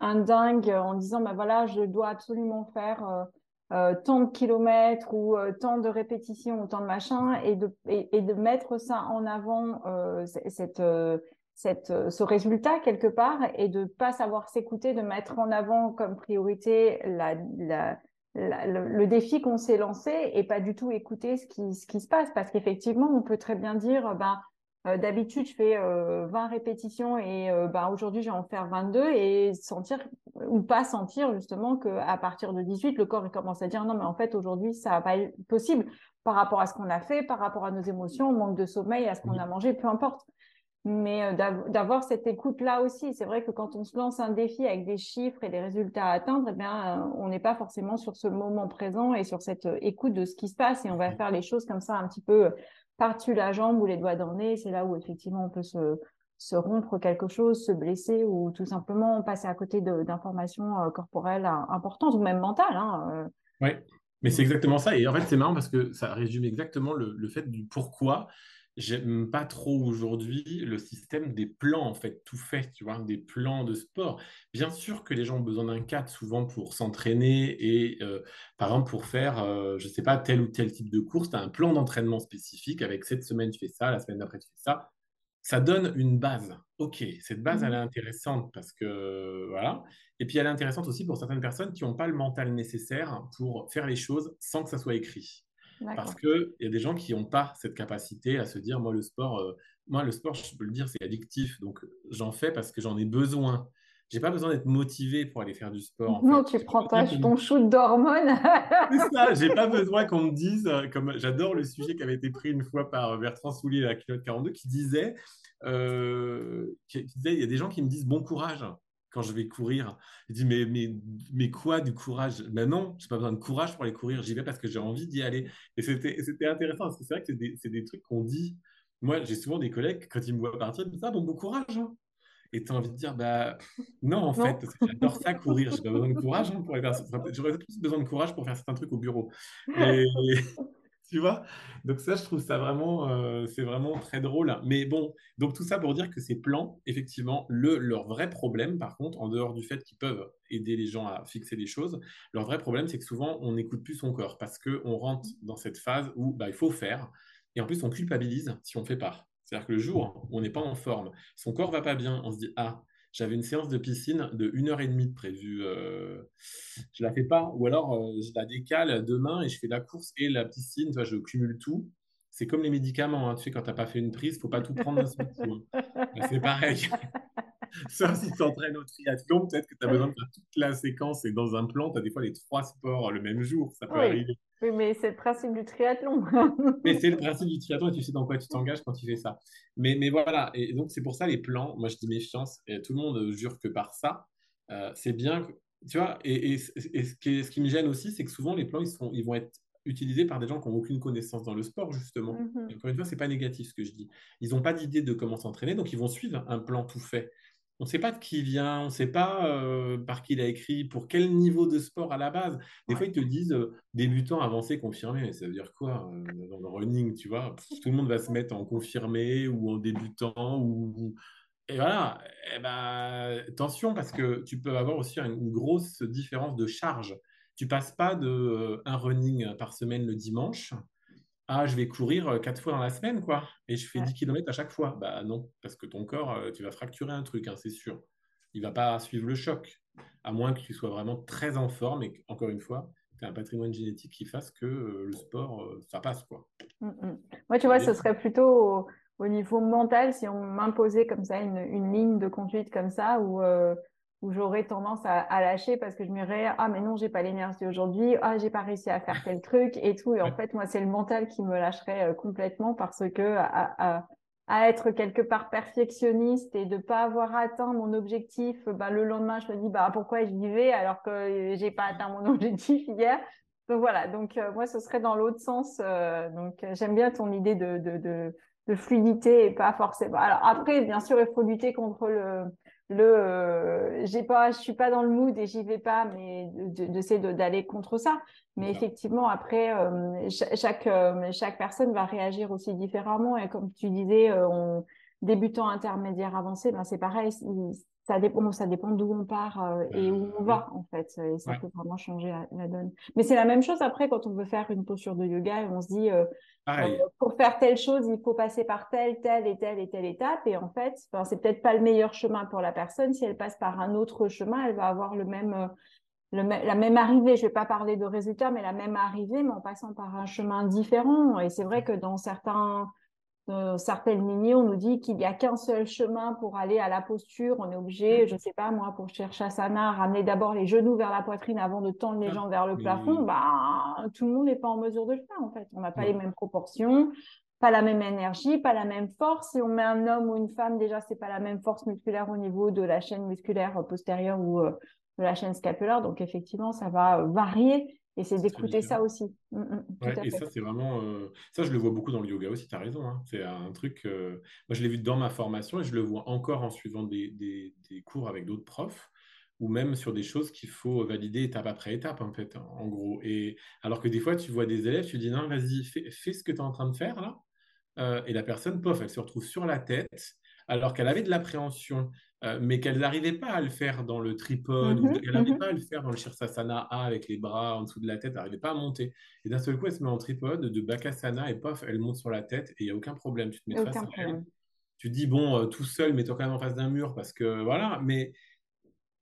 un dingue en disant bah voilà je dois absolument faire euh, euh, tant de kilomètres ou euh, tant de répétitions ou tant de machins et de et, de mettre ça en avant cette cette, ce résultat quelque part et de pas savoir s'écouter, de mettre en avant comme priorité la, la, le, défi qu'on s'est lancé et pas du tout écouter ce qui, ce qui se passe. Parce qu'effectivement, on peut très bien dire, ben, euh, d'habitude, je fais 20 euh, répétitions et euh, bah, aujourd'hui, je vais en faire 22 et sentir ou pas sentir justement qu'à partir de 18, le corps il commence à dire non, mais en fait, aujourd'hui, ça va pas être possible par rapport à ce qu'on a fait, par rapport à nos émotions, au manque de sommeil, à ce qu'on a mangé, peu importe. Mais d'avoir cette écoute-là aussi, c'est vrai que quand on se lance un défi avec des chiffres et des résultats à atteindre, eh bien, on n'est pas forcément sur ce moment présent et sur cette écoute de ce qui se passe et on va faire les choses comme ça un petit peu par-dessus la jambe ou les doigts dans le nez, c'est là où effectivement on peut se, se, rompre quelque chose, se blesser ou tout simplement passer à côté d'informations euh, corporelles importantes ou même mentales. Hein, euh. Oui, mais c'est exactement ça. Et en fait, c'est marrant parce que ça résume exactement le, le fait du pourquoi j'aime pas trop aujourd'hui le système des plans, en fait, tout fait, tu vois, des plans de sport. Bien sûr que les gens ont besoin d'un cadre souvent pour s'entraîner et, euh, par exemple, pour faire, euh, je sais pas, tel ou tel type de course, tu as un plan d'entraînement spécifique avec cette semaine, tu fais ça, la semaine d'après, tu fais ça. Ça donne une base. OK, cette base, elle est mmh. intéressante parce que, voilà. Et puis, elle est intéressante aussi pour certaines personnes qui n'ont pas le mental nécessaire pour faire les choses sans que ça soit écrit. Parce qu'il y a des gens qui n'ont pas cette capacité à se dire, moi, le sport, euh, moi, le sport, je peux le dire, c'est addictif. Donc, j'en fais parce que j'en ai besoin. j'ai pas besoin d'être motivé pour aller faire du sport. non, tu prends pas ton shoot d'hormones. *laughs* c'est ça, j'ai pas *laughs* besoin qu'on me dise, euh, comme j'adore le sujet qui avait été pris une fois par Bertrand Soulier à la kilo 42, qui disait, euh, qui disait, il y a des gens qui me disent bon courage quand je vais courir. Je dis, mais, mais, mais quoi du courage? Ben non, je n'ai pas besoin de courage pour aller courir. J'y vais parce que j'ai envie d'y aller. Et c'était intéressant parce que c'est vrai que c'est des, des, trucs qu'on dit. Moi, j'ai souvent des collègues, quand ils me voient partir, ils me disent, ah bon, bon courage. Hein. Et tu as envie de dire, bah non, en fait, j'adore ça courir. J'ai pas besoin de courage hein, pour aller faire J'aurais plus besoin de courage pour faire certains trucs au bureau. *laughs* Et, tu vois? Donc ça, je trouve ça vraiment, euh, c'est vraiment très drôle. Mais bon, donc tout ça pour dire que ces plans, effectivement, le, leur vrai problème, par contre, en dehors du fait qu'ils peuvent aider les gens à fixer les choses, leur vrai problème, c'est que souvent, on n'écoute plus son corps parce qu'on rentre dans cette phase où bah, il faut faire. Et en plus, on culpabilise si on ne fait pas. C'est-à-dire que le jour où on n'est pas en forme, son corps va pas bien, on se dit, ah, j'avais une séance de piscine de 1 heure et demie prévue. Euh, je la fais pas. Ou alors, euh, je la décale demain et je fais la course et la piscine. Tu vois, je cumule tout. C'est comme les médicaments. Hein. Tu sais, quand tu n'as pas fait une prise, faut pas tout prendre d'un seul coup. Hein. C'est pareil. *laughs* Sauf si tu entraînes au triathlon, peut-être que tu as besoin de faire toute la séquence et dans un plan, tu as des fois les trois sports le même jour. Ça peut arriver. Oui, mais c'est le principe du triathlon. mais c'est le *laughs* principe du triathlon et tu sais dans quoi tu t'engages quand tu fais ça. Mais, mais voilà, et donc c'est pour ça les plans, moi je dis méfiance, et tout le monde jure que par ça, euh, c'est bien, tu vois, et, et, ce, qui, ce, qui, me gêne aussi, c'est que souvent les plans, ils, sont, ils vont être utilisés par des gens qui n'ont aucune connaissance dans le sport, justement. Mm-hmm. encore une fois, ce n'est pas négatif ce que je dis. Ils n'ont pas d'idée de comment s'entraîner, donc ils vont suivre un plan tout fait on ne sait pas de qui il vient, on ne sait pas euh, par qui il a écrit, pour quel niveau de sport à la base. Des fois, ils te disent euh, débutant, avancé, confirmé. Mais ça veut dire quoi euh, dans le running, tu vois? Tout le monde va se mettre en confirmé ou en débutant. Ou... Et voilà, eh ben, attention, parce que tu peux avoir aussi une grosse différence de charge. Tu passes pas de un running par semaine le dimanche ah, je vais courir euh, quatre fois dans la semaine, quoi, et je fais 10 km à chaque fois. Bah non, parce que ton corps, euh, tu vas fracturer un truc, hein, c'est sûr. Il va pas suivre le choc, à moins que tu sois vraiment très en forme et encore une fois, tu as un patrimoine génétique qui fasse que euh, le sport, ça passe, quoi. Mmh, mmh. Moi, tu vois, ce serait plutôt au, niveau mental, si on m'imposait comme ça une, ligne de conduite comme ça, où où j'aurais tendance à, lâcher parce que je me dirais ah mais non j'ai pas l'énergie aujourd'hui. Ah j'ai pas réussi à faire tel truc et tout. Et en fait moi c'est le mental qui me lâcherait euh, complètement parce que à, être quelque part perfectionniste et de pas avoir atteint mon objectif bah, le lendemain je me dis bah pourquoi j'y vais alors que j'ai pas atteint mon *laughs* objectif hier? Donc voilà. Donc euh, moi ce serait dans l'autre sens euh, donc j'aime bien ton idée de, de, de, de fluidité et pas forcément. Alors après bien sûr il faut lutter contre le le euh, j'ai pas je suis pas dans le mood et j'y vais pas mais d'essayer de, d'aller contre ça. Mais effectivement après euh, chaque euh, chaque personne va réagir aussi différemment. Et comme tu disais on, débutant intermédiaire avancé ben c'est pareil ça dépend, ça dépend d'où on part euh, et où on va, en fait. Et ça peut vraiment changer la, donne. Mais c'est la même chose après quand on veut faire une posture de yoga et on se dit, euh, euh, pour faire telle chose, il faut passer par telle, telle et telle et telle étape. Et en fait, c'est peut-être pas le meilleur chemin pour la personne. Si elle passe par un autre chemin, elle va avoir le même, le la même arrivée. Je vais pas parler de résultat, mais la même arrivée, mais en passant par un chemin différent. Et c'est vrai que dans certains certaines lignées, on nous dit qu'il n'y a qu'un seul chemin pour aller à la posture. On est obligé, mm. je ne sais pas moi, pour chercher Asana, ramener d'abord les genoux vers la poitrine avant de tendre les jambes vers le plafond. Bah, tout le monde n'est pas en mesure de le faire en fait. On n'a pas les mêmes proportions, pas la même énergie, pas la même force. Si on met un homme ou une femme, déjà, c'est pas la même force musculaire au niveau de la chaîne musculaire postérieure ou euh, de la chaîne scapulaire. Donc effectivement, ça va varier et c'est d'écouter ça aussi. Mmh, mmh, et ça, c'est vraiment. Euh, ça, je le vois beaucoup dans le yoga aussi, tu as raison. Hein. C'est un truc. Euh, moi, je l'ai vu dans ma formation et je le vois encore en suivant des, des, des cours avec d'autres profs ou même sur des choses qu'il faut valider étape après étape, en fait, en gros. Et alors que des fois, tu vois des élèves, tu dis non, vas-y, fais, fais, ce que tu es en train de faire là. Euh, et la personne, pof, elle se retrouve sur la tête alors qu'elle avait de l'appréhension, euh, mais qu'elle n'arrivait pas à le faire dans le tripode, ou mhm, qu'elle n'arrivait mhm. pas à le faire dans le Shirsasana A avec les bras en dessous de la tête, elle n'arrivait pas à monter. Et d'un seul coup, elle se met en tripode de Bakasana et pof, elle monte sur la tête et il n'y a aucun problème. Tu te mets face à elle. Tu dis, bon, euh, tout seul, mets-toi quand même en face d'un mur parce que voilà, mais.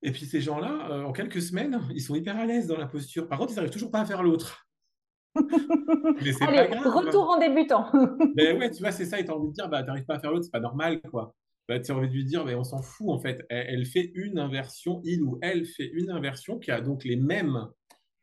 Et puis ces gens-là, euh, en quelques semaines, ils sont hyper à l'aise dans la posture. Par contre, ils n'arrivent toujours pas à faire l'autre. *laughs* mais c'est pas grave. Retour en débutant. mais *laughs* ouais, tu vois, c'est ça, et tu as envie de dire, bah, tu n'arrives pas à faire l'autre, c'est pas normal, quoi. Bah, tu as envie de lui dire, mais on s'en fout en fait. Elle, fait une inversion, il ou elle fait une inversion qui a donc les mêmes,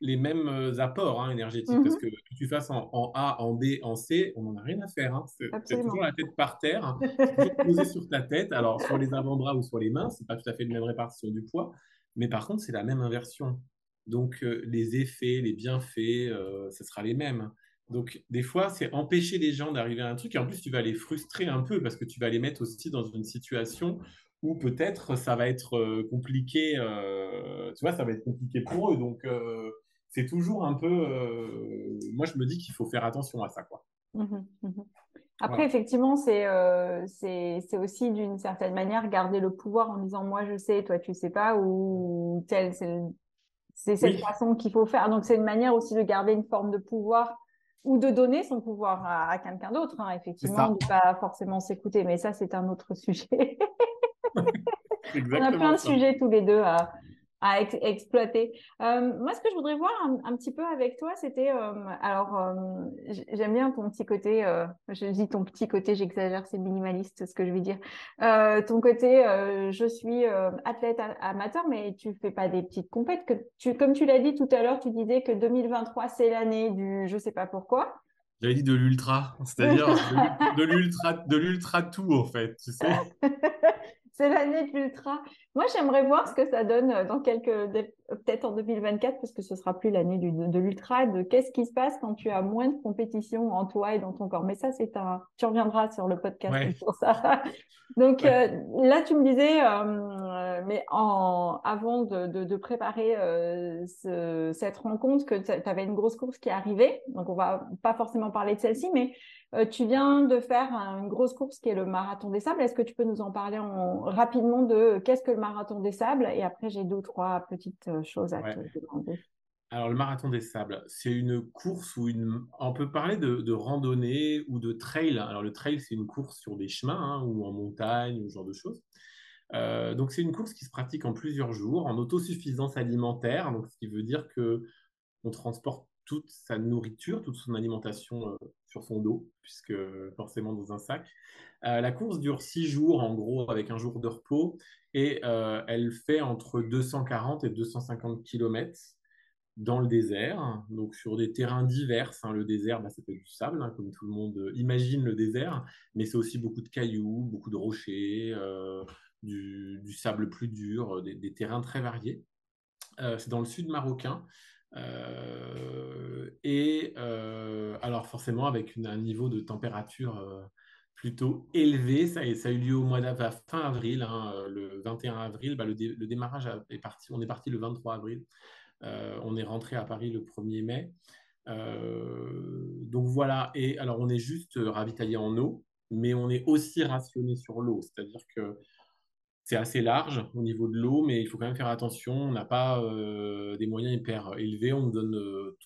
les mêmes euh, apports hein, énergétiques. Parce mhm. que que tu fasses en, A, en B, en C, on n'en a rien à faire. Hein. C'est toujours la tête par terre, hein. *laughs* toujours posé sur ta tête. Alors, soit les avant-bras ou soit les mains, c'est pas tout à fait la même répartition du poids. Mais par contre, c'est la même inversion. Donc, euh, les effets, les bienfaits, euh, ce sera les mêmes. Donc, des fois, c'est empêcher les gens d'arriver à un truc. Et en plus, tu vas les frustrer un peu parce que tu vas les mettre aussi dans une situation où peut-être ça va être euh, compliqué. Euh, tu vois, ça va être compliqué pour eux. Donc, euh, c'est toujours un peu. moi, je me dis qu'il faut faire attention à ça. Quoi. Mmh mmh Après, effectivement, c'est c'est aussi d'une certaine manière garder le pouvoir en disant moi je sais, toi tu sais pas, ou tel, c'est cette façon qu'il faut faire. Donc, c'est une manière aussi de garder une forme de pouvoir ou de donner son pouvoir à, quelqu'un d'autre, hein, effectivement, de pas forcément s'écouter. Mais ça, c'est un autre sujet. *laughs* On a plein de sujets tous les deux à, à exploiter. Euh, moi, ce que je voudrais voir un, petit peu avec toi, c'était, euh, alors, euh, j'aime bien ton petit côté, je dis ton petit côté, j'exagère, c'est minimaliste ce que je vais dire. ton côté, je suis athlète amateur, mais tu fais pas des petites compètes. Que tu, comme tu l'as dit tout à l'heure, tu disais que 2023, c'est l'année du je sais pas pourquoi. J'avais dit de l'ultra, c'est-à-dire de l'ultra, de l'ultra tout en fait, tu sais. *laughs* c'est l'année de l'ultra. Moi, j'aimerais voir ce que ça donne euh, dans quelques, peut-être en 2024, parce que ce sera plus l'année de l'ultra, de qu'est-ce qui se passe quand tu as moins de compétition en toi et dans ton corps. Mais ça, c'est un, tu reviendras sur le podcast pour ça. *laughs* Donc euh, là, tu me disais, euh, mais en, avant de, préparer cette rencontre, que tu avais une grosse course qui arrivait. Donc on va pas forcément parler de celle-ci, mais euh, tu viens de faire une grosse course qui est le marathon des sables. Est-ce que tu peux nous en parler rapidement de qu'est-ce que le marathon des sables? Et après, j'ai deux ou trois petites euh, choses à te demander. Alors, le marathon des sables, c'est une course où une... on peut parler de, randonnée ou de trail. Alors, le trail, c'est une course sur des chemins hein, ou en montagne ou ce genre de choses. Euh, donc, c'est une course qui se pratique en plusieurs jours, en autosuffisance alimentaire. Donc, ce qui veut dire que on transporte toute sa nourriture, toute son alimentation sur son dos, puisque forcément dans un sac. Euh, la course dure six jours, en gros, avec un jour de repos, et euh, elle fait entre 240 et 250 km dans le désert, donc sur des terrains divers. Hein. Le désert, bah, c'est du sable, hein, comme tout le monde imagine le désert, mais c'est aussi beaucoup de cailloux, beaucoup de rochers, euh, du, sable plus dur, des, terrains très variés. c'est dans le sud marocain. Euh, et euh, alors forcément avec un niveau de température euh, plutôt élevé. Ça, a eu lieu au mois d'avril, fin avril, hein, le 21 avril. Bah, le, démarrage est parti, on est parti le 23 avril. on est rentré à Paris le 1er mai. donc voilà, et alors on est juste ravitaillé en eau, mais on est aussi rationné sur l'eau. C'est-à-dire que c'est assez large au niveau de l'eau, mais il faut quand même faire attention. On n'a pas euh, des moyens hyper élevés. On donne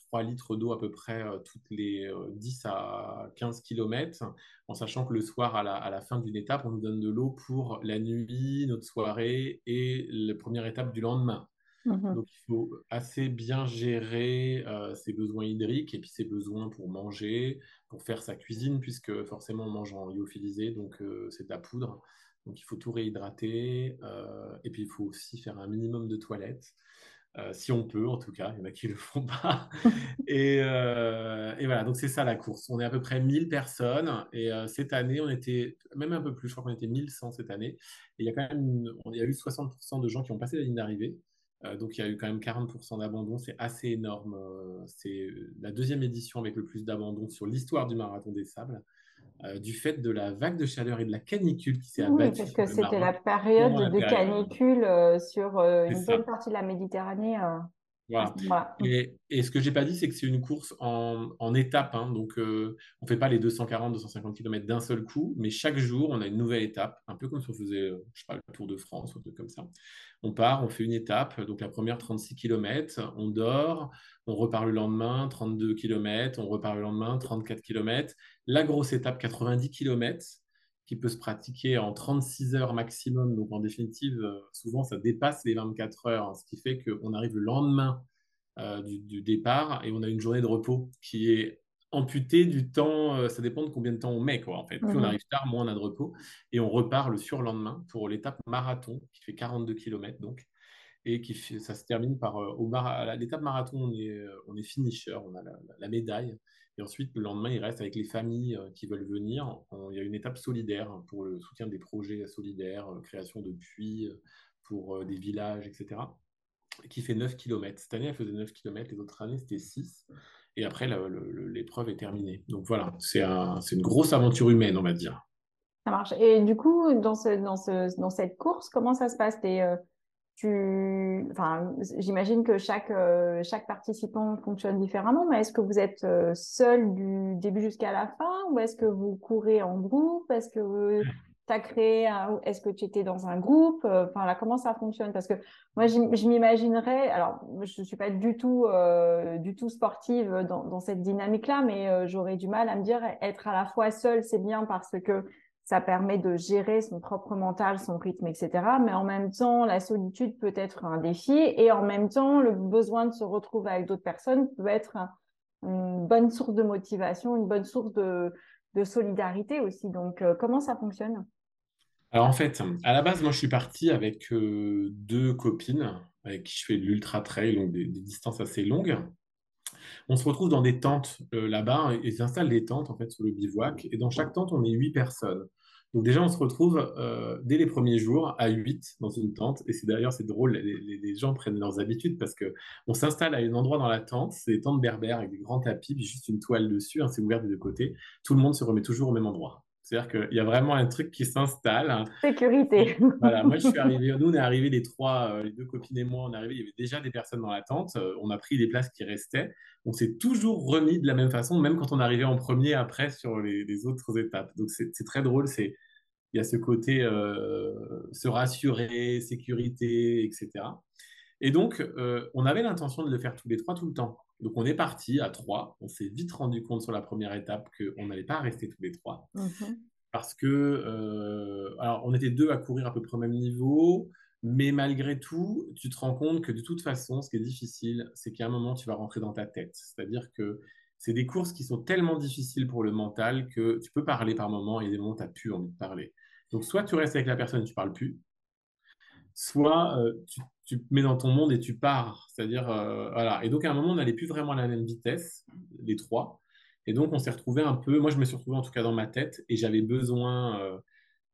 3 euh, litres d'eau à peu près euh, toutes les 10 à 15 km, en sachant que le soir, à la, fin d'une étape, on nous donne de l'eau pour la nuit, notre soirée et la première étape du lendemain. Mmh Donc, il faut assez bien gérer ses besoins hydriques et puis ses besoins pour manger, pour faire sa cuisine, puisque forcément on mange en lyophilisé, donc c'est de la poudre. Donc, il faut tout réhydrater. Euh, et puis, il faut aussi faire un minimum de toilettes. Euh, si on peut, en tout cas, il y en a qui ne le font pas. *laughs* Euh, et, voilà, donc c'est ça la course. On est à peu près 1000 personnes. Et cette année, on était même un peu plus, je crois qu'on était 1100 cette année. Et il y a quand même il y a eu 60% de gens qui ont passé la ligne d'arrivée. donc il y a eu quand même 40% d'abandon, c'est assez énorme. c'est la deuxième édition avec le plus d'abandon sur l'histoire du marathon des sables. Euh, du fait de la vague de chaleur et de la canicule qui s'est abattue. Oui, parce que c'était la période de canicule euh, sur euh, une bonne partie de la Méditerranée. Voilà. Et, ce que j'ai pas dit, c'est que c'est une course en, en étapes. Hein. donc, on on fait pas les 240-250 km d'un seul coup, mais chaque jour, on a une nouvelle étape, un peu comme si on faisait, je sais pas, le Tour de France ou un truc comme ça. On part, on fait une étape. Donc, la première, 36 km, on dort, on repart le lendemain, 32 km, on repart le lendemain, 34 km. La grosse étape, 90 km, qui peut se pratiquer en 36 heures maximum. Donc, en définitive, euh, souvent, ça dépasse les 24 heures, hein, ce qui fait qu'on arrive le lendemain euh, du, départ et on a une journée de repos qui est amputé du temps, ça dépend de combien de temps on met, quoi, en fait. Plus on mhm. arrive tard, moins on a de repos. Et on repart le surlendemain pour l'étape marathon, qui fait 42 km, donc. Et qui ça se termine par, au à l'étape marathon, on est, on est finisher, on a la, médaille. Et ensuite, le lendemain, il reste avec les familles qui veulent venir. il y a une étape solidaire pour le soutien des projets solidaires, création de puits pour des villages, etc qui fait 9 km. Cette année, elle faisait 9 km, les autres années, c'était 6. Et après, l'épreuve est terminée. Donc voilà, c'est un, une grosse aventure humaine, on va dire. Ça marche. Et du coup, dans, ce, dans, ce, dans cette course, comment ça se passe? Euh, tu... enfin, J'imagine que chaque, euh, chaque participant fonctionne différemment, mais est-ce que vous êtes euh, seul du début jusqu'à la fin ou est-ce que vous courez en groupe? Est-ce que tu as créé Est-ce que tu étais dans un groupe? Euh, Enfin, là, comment ça fonctionne? Parce que moi, je m'imaginerais. Alors, je ne suis pas du tout, euh, du tout sportive dans, cette dynamique-là, mais euh, j'aurais du mal à me dire être à la fois seule, c'est bien parce que ça permet de gérer son propre mental, son rythme, etc. Mais en même temps, la solitude peut être un défi et en même temps, le besoin de se retrouver avec d'autres personnes peut être une bonne source de motivation, une bonne source de, solidarité aussi. Donc, comment ça fonctionne? Alors en fait, à la base, moi je suis parti avec euh, deux copines avec qui je fais de l'ultra trail, donc des, distances assez longues. On se retrouve dans des tentes euh, là-bas et ils installent des tentes en fait sur le bivouac. Et dans chaque tente, on est huit personnes. Donc déjà, on se retrouve euh, dès les premiers jours à huit dans une tente. Et c'est d'ailleurs c'est drôle, les, gens prennent leurs habitudes parce que on s'installe à un endroit dans la tente, c'est des tentes berbères avec des grands tapis, puis juste une toile dessus, hein, c'est ouvert des deux côtés. Tout le monde se remet toujours au même endroit. C'est-à-dire qu'il y a vraiment un truc qui s'installe. Sécurité. voilà, moi je suis *laughs* arrivé, nous on est arrivés les trois, euh, les deux copines et moi, on est arrivés, il y avait déjà des personnes dans la tente, euh, on a pris les places qui restaient, on s'est toujours remis de la même façon, même quand on arrivait en premier après sur les, autres étapes. Donc c'est très drôle, c'est il y a ce côté euh, se rassurer, sécurité, etc. Et donc, on avait l'intention de le faire tous les trois tout le temps. Donc on est parti à trois. On s'est vite rendu compte sur la première étape qu'on n'allait pas rester tous les trois. Mhm. Parce que, euh, alors on était deux à courir à peu près au même niveau, mais malgré tout, tu te rends compte que de toute façon, ce qui est difficile, c'est qu'à un moment, tu vas rentrer dans ta tête. C'est-à-dire que c'est des courses qui sont tellement difficiles pour le mental que tu peux parler par moment et des moments, tu n'as plus envie de parler. Donc soit tu restes avec la personne et tu parles plus, soit euh, tu, tu, te mets dans ton monde et tu pars. C'est-à-dire, euh, voilà. Et donc, à un moment, on n'allait plus vraiment à la même vitesse, les trois. Et donc, on s'est retrouvé un peu, moi, je me suis retrouvé en tout cas dans ma tête et j'avais besoin euh,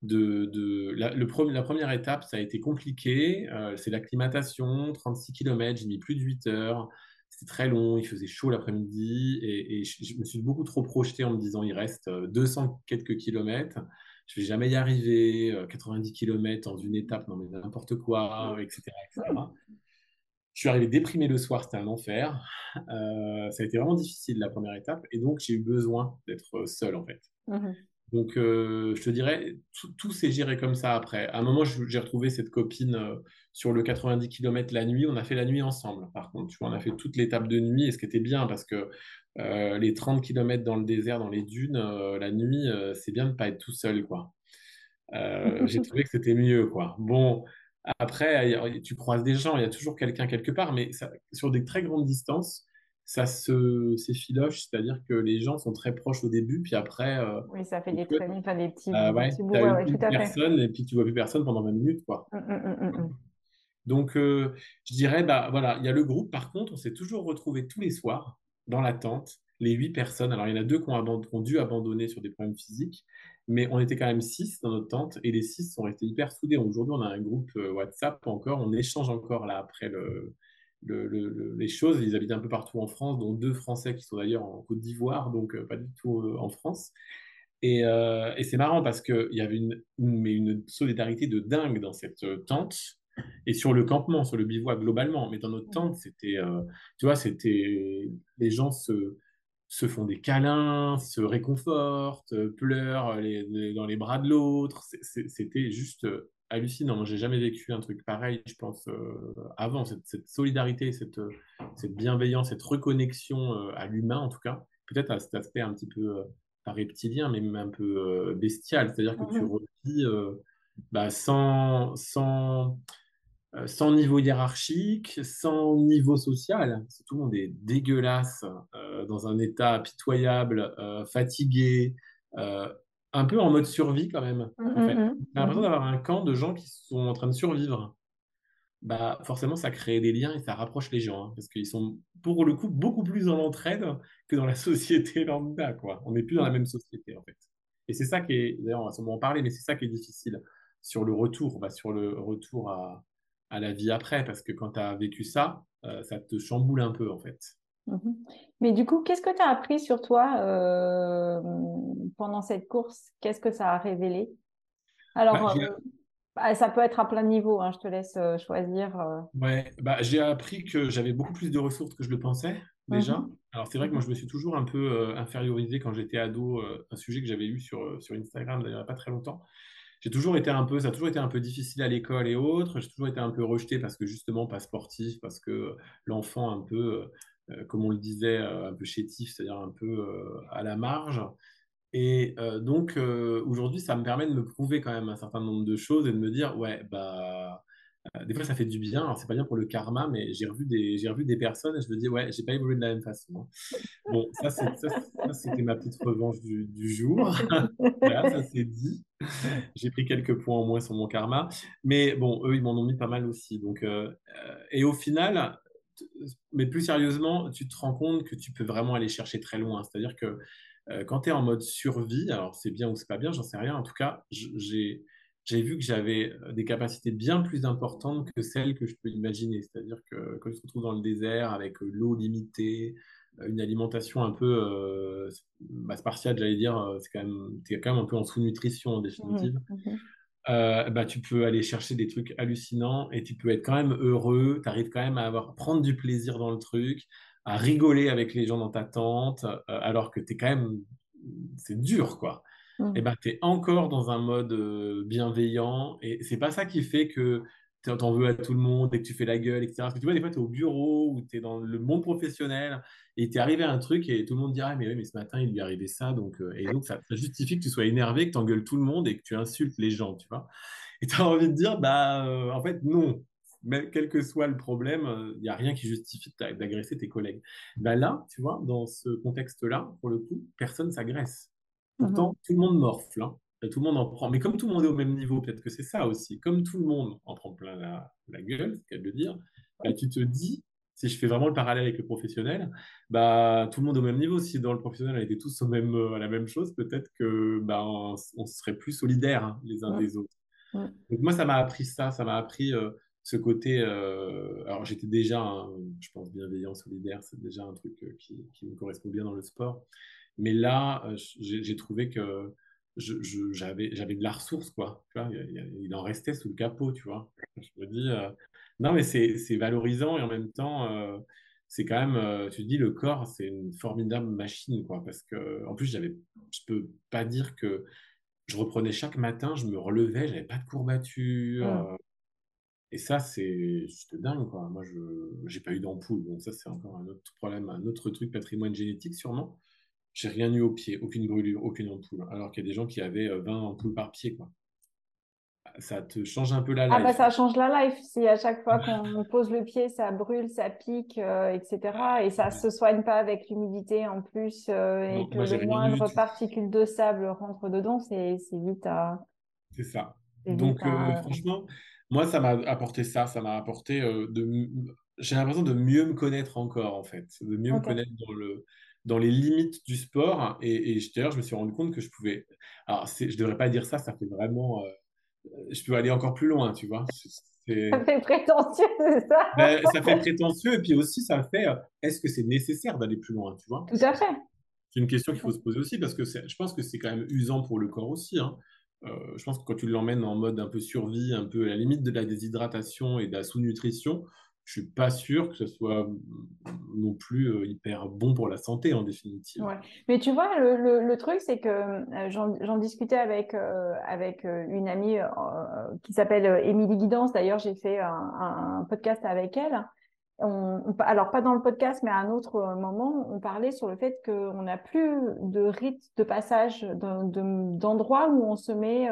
de. de la, première étape, ça a été compliqué. c'est l'acclimatation, 36 km, j'ai mis plus de 8 heures. C'était très long, il faisait chaud l'après-midi et, et je, je, me suis beaucoup trop projeté en me disant il reste 200 quelques kilomètres je vais jamais y arriver, 90 euh, km dans une étape, non mais n'importe quoi, etc., Je suis arrivé déprimé le soir, c'était un enfer. Euh, ça a été vraiment difficile la première étape, et donc j'ai eu besoin d'être seul en fait. Mmh donc euh, je te dirais, tout, s'est géré comme ça après. À un moment, j'ai retrouvé cette copine sur le 90 km la nuit. On a fait la nuit ensemble. Par contre, tu vois, on a fait toute l'étape de nuit, et ce qui était bien parce que euh, les 30 km dans le désert, dans les dunes, euh, la nuit, euh, c'est bien de ne pas être tout seul, quoi. j'ai *laughs* trouvé que c'était mieux, quoi. Bon, après, tu croises des gens, il y a toujours quelqu'un quelque part, mais sur des très grandes distances, ça se s'effiloche, c'est-à-dire que les gens sont très proches au début, puis après. oui, ça fait des, très, enfin, des petits, bouts, ouais, tout à personne, Et puis tu vois plus personne pendant 20 minutes, quoi. Hum, hum, hum, Donc, je dirais, bah voilà, il y a le groupe. Par contre, on s'est toujours retrouvés tous les soirs dans la tente, les huit personnes. Alors, il y en a deux qui ont, dû abandonner sur des problèmes physiques, mais on était quand même six dans notre tente et les six sont restés hyper soudés. Aujourd'hui, on a un groupe euh, WhatsApp encore, on échange encore là après les choses. Ils habitent un peu partout en France, dont deux Français qui sont d'ailleurs en Côte d'Ivoire, donc euh, pas du tout euh, en France. Et, c'est marrant parce qu'il y avait une, une solidarité de dingue dans cette tente et sur le campement, sur le bivouac globalement. Mais dans notre tente, c'était, euh, tu vois, c'était les gens se, se font des câlins, se réconfortent, pleurent dans les bras de l'autre. C'était juste euh, hallucinant. Moi, j'ai jamais vécu un truc pareil, je pense, euh, avant. Cette, cette, solidarité, cette, cette bienveillance, cette reconnexion à l'humain, en tout cas. Peut-être à cet aspect un petit peu pas reptilien, mais même un peu bestial. C'est-à-dire que tu revis bah, sans, sans sans niveau hiérarchique, sans niveau social. Tout le monde est dégueulasse, dans un état pitoyable, fatigué, un peu en mode survie quand même. Mmh, mmh, mmh. J'ai l'impression d'avoir un camp de gens qui sont en train de survivre. Bah, forcément, ça crée des liens et ça rapproche les gens, hein, parce qu'ils sont pour le coup beaucoup plus dans l'entraide que dans la *laughs* société lambda. Quoi. On n'est plus dans la même société en fait. Et c'est ça qui est, d'ailleurs, on va sûrement en parler, mais c'est ça qui est difficile sur le retour, bah, sur le retour à, à la vie après, parce que quand tu as vécu ça, euh, ça te chamboule un peu en fait. Mhm. Mais du coup, qu'est-ce que tu as appris sur toi euh, pendant cette course? Qu'est-ce que ça a révélé? Alors, bah, euh, bah, ça peut être à plein niveau, hein, je te laisse choisir. Ouais, bah, j'ai appris que j'avais beaucoup plus de ressources que je le pensais déjà. Mhm. Alors, c'est vrai que moi, je me suis toujours un peu infériorisé quand j'étais ado, un sujet que j'avais eu sur, sur Instagram d'ailleurs, il n'y a pas très longtemps j'ai toujours été un peu, ça a toujours été un peu difficile à l'école et autres. J'ai toujours été un peu rejeté parce que justement pas sportif, parce que l'enfant un peu, euh, comme on le disait, euh, un peu chétif, c'est-à-dire un peu euh, à la marge. Et donc aujourd'hui, ça me permet de me prouver quand même un certain nombre de choses et de me dire, ouais, bah euh, des fois, ça fait du bien. Alors, c'est pas bien pour le karma, mais j'ai revu des, j'ai revu des personnes et je me dis, ouais, j'ai pas évolué de la même façon. Hein. Bon, ça, c'était ma petite revanche du, jour. *laughs* voilà, ça c'est dit. J'ai pris quelques points en moins sur mon karma. Mais bon, eux, ils m'en ont mis pas mal aussi. Donc, euh, euh, et au final, mais plus sérieusement, tu te rends compte que tu peux vraiment aller chercher très loin. C'est-à-dire que quand tu es en mode survie, alors c'est bien ou c'est pas bien, j'en sais rien. En tout cas, j'ai j'ai vu que j'avais euh, des capacités bien plus importantes que celles que je peux imaginer. C'est-à-dire que quand je se retrouve dans le désert avec euh, l'eau limitée, euh, une alimentation un peu bah, spartiate, j'allais dire, c'est quand même, es quand même un peu en sous-nutrition en définitive. Mmh, mmh. bah, tu peux aller chercher des trucs hallucinants et tu peux être quand même heureux, tu arrives quand même à avoir, prendre du plaisir dans le truc, à rigoler avec les gens dans ta tente, alors que tu es quand même, c'est dur, quoi mmh. eh ben, tu es encore dans un mode bienveillant. Et c'est pas ça qui fait que tu en veux à tout le monde et que tu fais la gueule, etc. Parce que tu vois, des fois, tu es au bureau ou tu es dans le monde professionnel et tu es arrivé à un truc et tout le monde dira, ah, mais oui, mais ce matin, il lui est arrivé ça. Donc, et donc, ça, justifie que tu sois énervé, que tu engueules tout le monde et que tu insultes les gens, tu vois. Et tu as envie de dire, bah, en fait, non. Mais quel que soit le problème, il n'y a rien qui justifie d'agresser tes collègues. Bah, là, tu vois, dans ce contexte-là, pour le coup, personne s'agresse. Pourtant, mmh tout le monde morfle, hein. tout le monde en prend. Mais comme tout le monde est au même niveau, peut-être que c'est ça aussi. Comme tout le monde en prend plein la, gueule, c'est qu'elle de dire, bah, tu te dis, si je fais vraiment le parallèle avec le professionnel, bah, tout le monde est au même niveau. Si dans le professionnel, on était tous au même, à la même chose, peut-être que bah, on, serait plus solidaires hein, les uns des autres. Donc moi, ça m'a appris ça, ça m'a appris euh, ce côté. Euh, alors j'étais déjà, je pense, bienveillant, solidaire, c'est déjà un truc euh, qui, qui, me correspond bien dans le sport. Mais là, euh, j'ai trouvé que j'avais de la ressource, quoi. il, en restait sous le capot, tu vois. Je me dis, euh, non, mais c'est valorisant et en même temps, euh, c'est quand même, tu te dis, le corps, c'est une formidable machine, quoi. Parce que, en plus, j'avais, je peux pas dire que je reprenais chaque matin, je me relevais, j'avais pas de courbature. Mmh. Et ça, c'est juste dingue, quoi. Moi, je n'ai pas eu d'ampoule. Donc, ça, c'est encore un autre problème, un autre truc, patrimoine génétique, sûrement j'ai rien eu au pied, aucune brûlure, aucune ampoule. Alors qu'il y a des gens qui avaient 20 euh, ampoules par pied, quoi. Ça te change un peu la life. Ah bah ça change la life si à chaque fois qu'on *laughs* pose le pied, ça brûle, ça pique, euh, etc. Et ça ne se soigne pas avec l'humidité en plus euh, et que le moindre particule de sable rentre dedans, c'est vite à... C'est ça. Donc franchement, moi ça m'a apporté ça, ça m'a apporté de... J'ai l'impression de mieux me connaître encore en fait, de mieux me connaître dans le dans les limites du sport. Et, et d'ailleurs, je me suis rendu compte que je pouvais. Alors, je ne devrais pas dire ça, ça fait vraiment. Euh, je peux aller encore plus loin, tu vois. Ça fait prétentieux, c'est ça? Ben, Ça fait prétentieux, et puis aussi, ça fait euh, est-ce que c'est nécessaire d'aller plus loin, tu vois? Tout à fait. C'est une question qu'il faut se poser aussi, parce que je pense que c'est quand même usant pour le corps aussi. Hein. Euh, je pense que quand tu l'emmènes en mode un peu survie, un peu à la limite de la déshydratation et de la sous-nutrition, je suis pas sûr que ce soit non plus euh, hyper bon pour la santé en définitive. Ouais. Mais tu vois, le, le, truc, c'est que euh, j'en discutais avec, euh, avec une amie qui s'appelle Émilie Guidance. D'ailleurs, j'ai fait un, podcast avec elle. On, alors, pas dans le podcast, mais à un autre moment, on parlait sur le fait qu'on n'a plus de rite de passage d'endroits où on se met,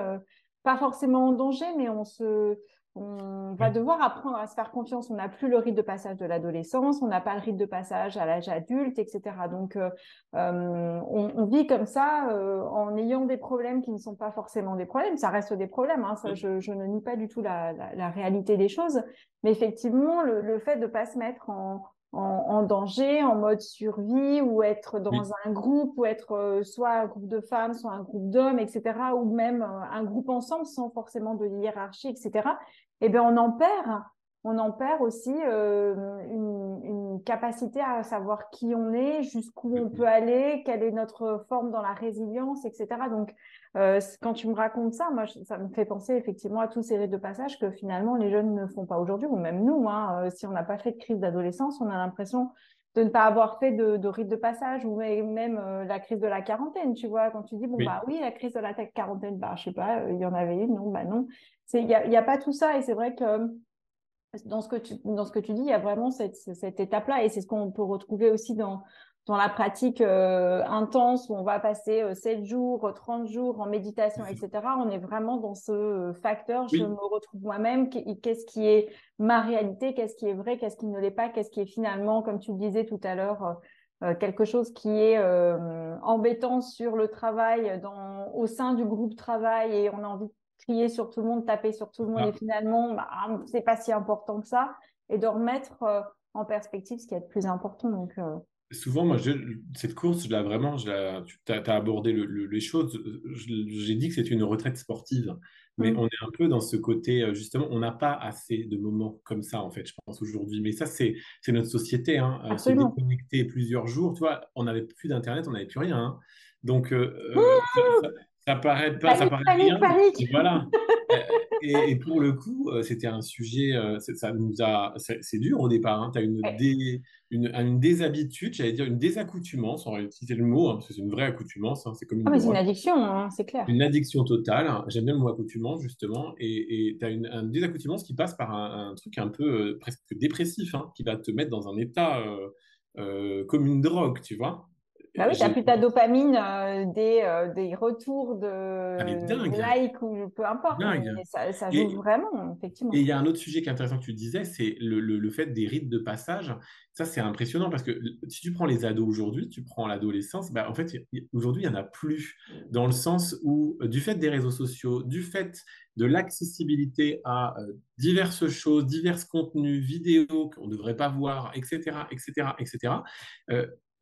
pas forcément en danger, mais on se on va devoir apprendre à se faire confiance. On n'a plus le rite de passage de l'adolescence, on n'a pas le rite de passage à l'âge adulte, etc. Donc, euh, euh, on, vit comme ça euh, en ayant des problèmes qui ne sont pas forcément des problèmes. Ça reste des problèmes. Hein. je, ne nie pas du tout la, réalité des choses. Mais effectivement, le, fait de ne pas se mettre en, en, danger, en mode survie, ou être dans un groupe, ou être soit un groupe de femmes, soit un groupe d'hommes, etc., ou même un groupe ensemble sans forcément de hiérarchie, etc eh bien, on en perd. On en perd aussi euh, une, capacité à savoir qui on est, jusqu'où on peut aller, quelle est notre forme dans la résilience, etc. Donc, euh, quand tu me racontes ça, moi, ça me fait penser effectivement à tous ces de passage que finalement les jeunes ne font pas aujourd'hui, ou même nous. Hein, euh, si on n'a pas fait de crise d'adolescence, on a l'impression de ne pas avoir fait de, de rite de passage ou même la crise de la quarantaine, tu vois, quand tu dis, bon, bah oui, la crise de la quarantaine, bah, je sais pas, il y en avait une, non, bah non. Il n'y a, a, pas tout ça et c'est vrai que dans ce que tu, dans ce que tu dis, il y a vraiment cette, cette étape-là et c'est ce qu'on peut retrouver aussi dans, dans la pratique euh, intense où on va passer 7 euh, jours, 30 jours en méditation, etc. On est vraiment dans ce facteur, je me retrouve moi-même, qu'est-ce qui est ma réalité, qu'est-ce qui est vrai, qu'est-ce qui ne l'est pas, qu'est-ce qui est finalement, comme tu le disais tout à l'heure, euh, quelque chose qui est embêtant sur le travail dans, au sein du groupe travail et on a envie crier sur tout le monde, taper sur tout le monde, ah. et finalement, bah, c'est pas si important que ça, et de remettre euh, en perspective ce qui est le plus important. Donc, euh. Souvent, moi, cette course, je l'ai vraiment, tu as, abordé les choses. J'ai dit que c'était une retraite sportive, mais mm. on est un peu dans ce côté, euh, justement, on n'a pas assez de moments comme ça, en fait, je pense, aujourd'hui. Mais ça, c'est notre société. Hein. Se déconnecter plusieurs jours, tu vois, on n'avait plus d'Internet, on n'avait plus rien. Hein. Donc, ça paraît pas, ça paraît rien. Voilà. *laughs* et, pour le coup, euh, c'était un sujet, euh, ça nous a, c'est dur au départ. Hein. Tu as une, une, une, déshabitude, j'allais dire une désaccoutumance, on va utiliser le mot, hein, parce que c'est une vraie accoutumance. Hein. c'est comme une, ah, une addiction, c'est clair. Une addiction totale. J'aime bien le mot accoutumance, justement. Et tu as une, un désaccoutumance qui passe par un, truc un peu euh, presque dépressif, qui va te mettre dans un état comme une drogue, tu vois. Bah oui, tu n'as plus ta dopamine euh, des, euh, des retours de, ah, like ou peu importe. Ça, ça, joue vraiment, effectivement. Et il y a un autre sujet qui est intéressant que tu disais, c'est le, le, fait des rites de passage. Ça, c'est impressionnant parce que si tu prends les ados aujourd'hui, tu prends l'adolescence, bah, en fait, aujourd'hui, il n'y en a plus. Dans le sens où, euh, du fait des réseaux sociaux, du fait de l'accessibilité à diverses choses, divers contenus, vidéos qu'on ne devrait pas voir, etc., etc., etc.,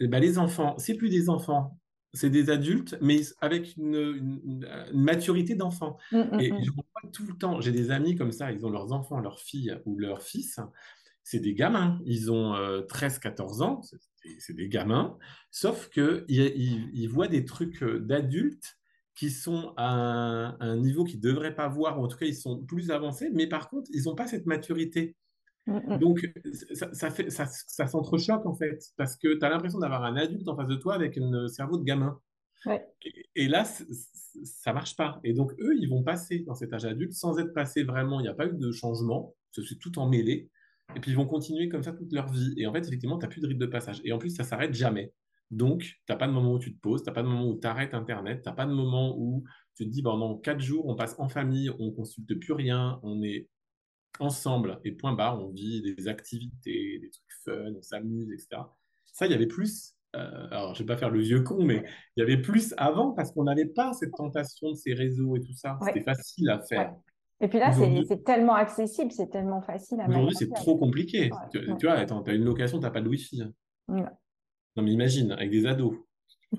ben, les enfants, c'est plus des enfants, c'est des adultes, mais avec une, maturité d'enfant. Mmh, mmh, et mmh. je vois tout le temps, j'ai des amis comme ça, ils ont leurs enfants, leurs filles ou leurs fils, c'est des gamins, ils ont 13-14 euh, ans, c'est des gamins, sauf qu'ils ils, voient des trucs euh, d'adultes qui sont à un, niveau qu'ils ne devraient pas voir, ou en tout cas ils sont plus avancés, mais par contre, ils n'ont pas cette maturité. Mm, mm. Donc, ça, fait, ça, ça s'entrechoque en fait, parce que tu as l'impression d'avoir un adulte en face de toi avec un cerveau de gamin. Et, là, ça marche pas. Et donc, eux, ils vont passer dans cet âge adulte sans être passés vraiment. Il n'y a pas eu de changement, c'est tout en mêlé. Et puis, ils vont continuer comme ça toute leur vie. Et en fait, effectivement, tu n'as plus de rythme de passage. Et en plus, ça s'arrête jamais. Donc, tu n'as pas de moment où tu te poses, tu n'as pas de moment où tu arrêtes Internet, tu n'as pas de moment où tu te dis pendant quatre jours, on passe en famille, on consulte plus rien, on est ensemble et point barre, on vit des activités, des trucs fun, on s'amuse, etc. Ça, il y avait plus. Euh, alors, je vais pas faire le vieux con, mais il y avait plus avant parce qu'on n'avait pas cette tentation de ces réseaux et tout ça. C'était facile à faire. Et puis là, c'est tellement accessible, c'est tellement facile à Aujourd'hui, c'est trop compliqué. Tu, vois, attends, tu as une location, tu n'as pas de Wi-Fi. Non, mais imagine, avec des ados.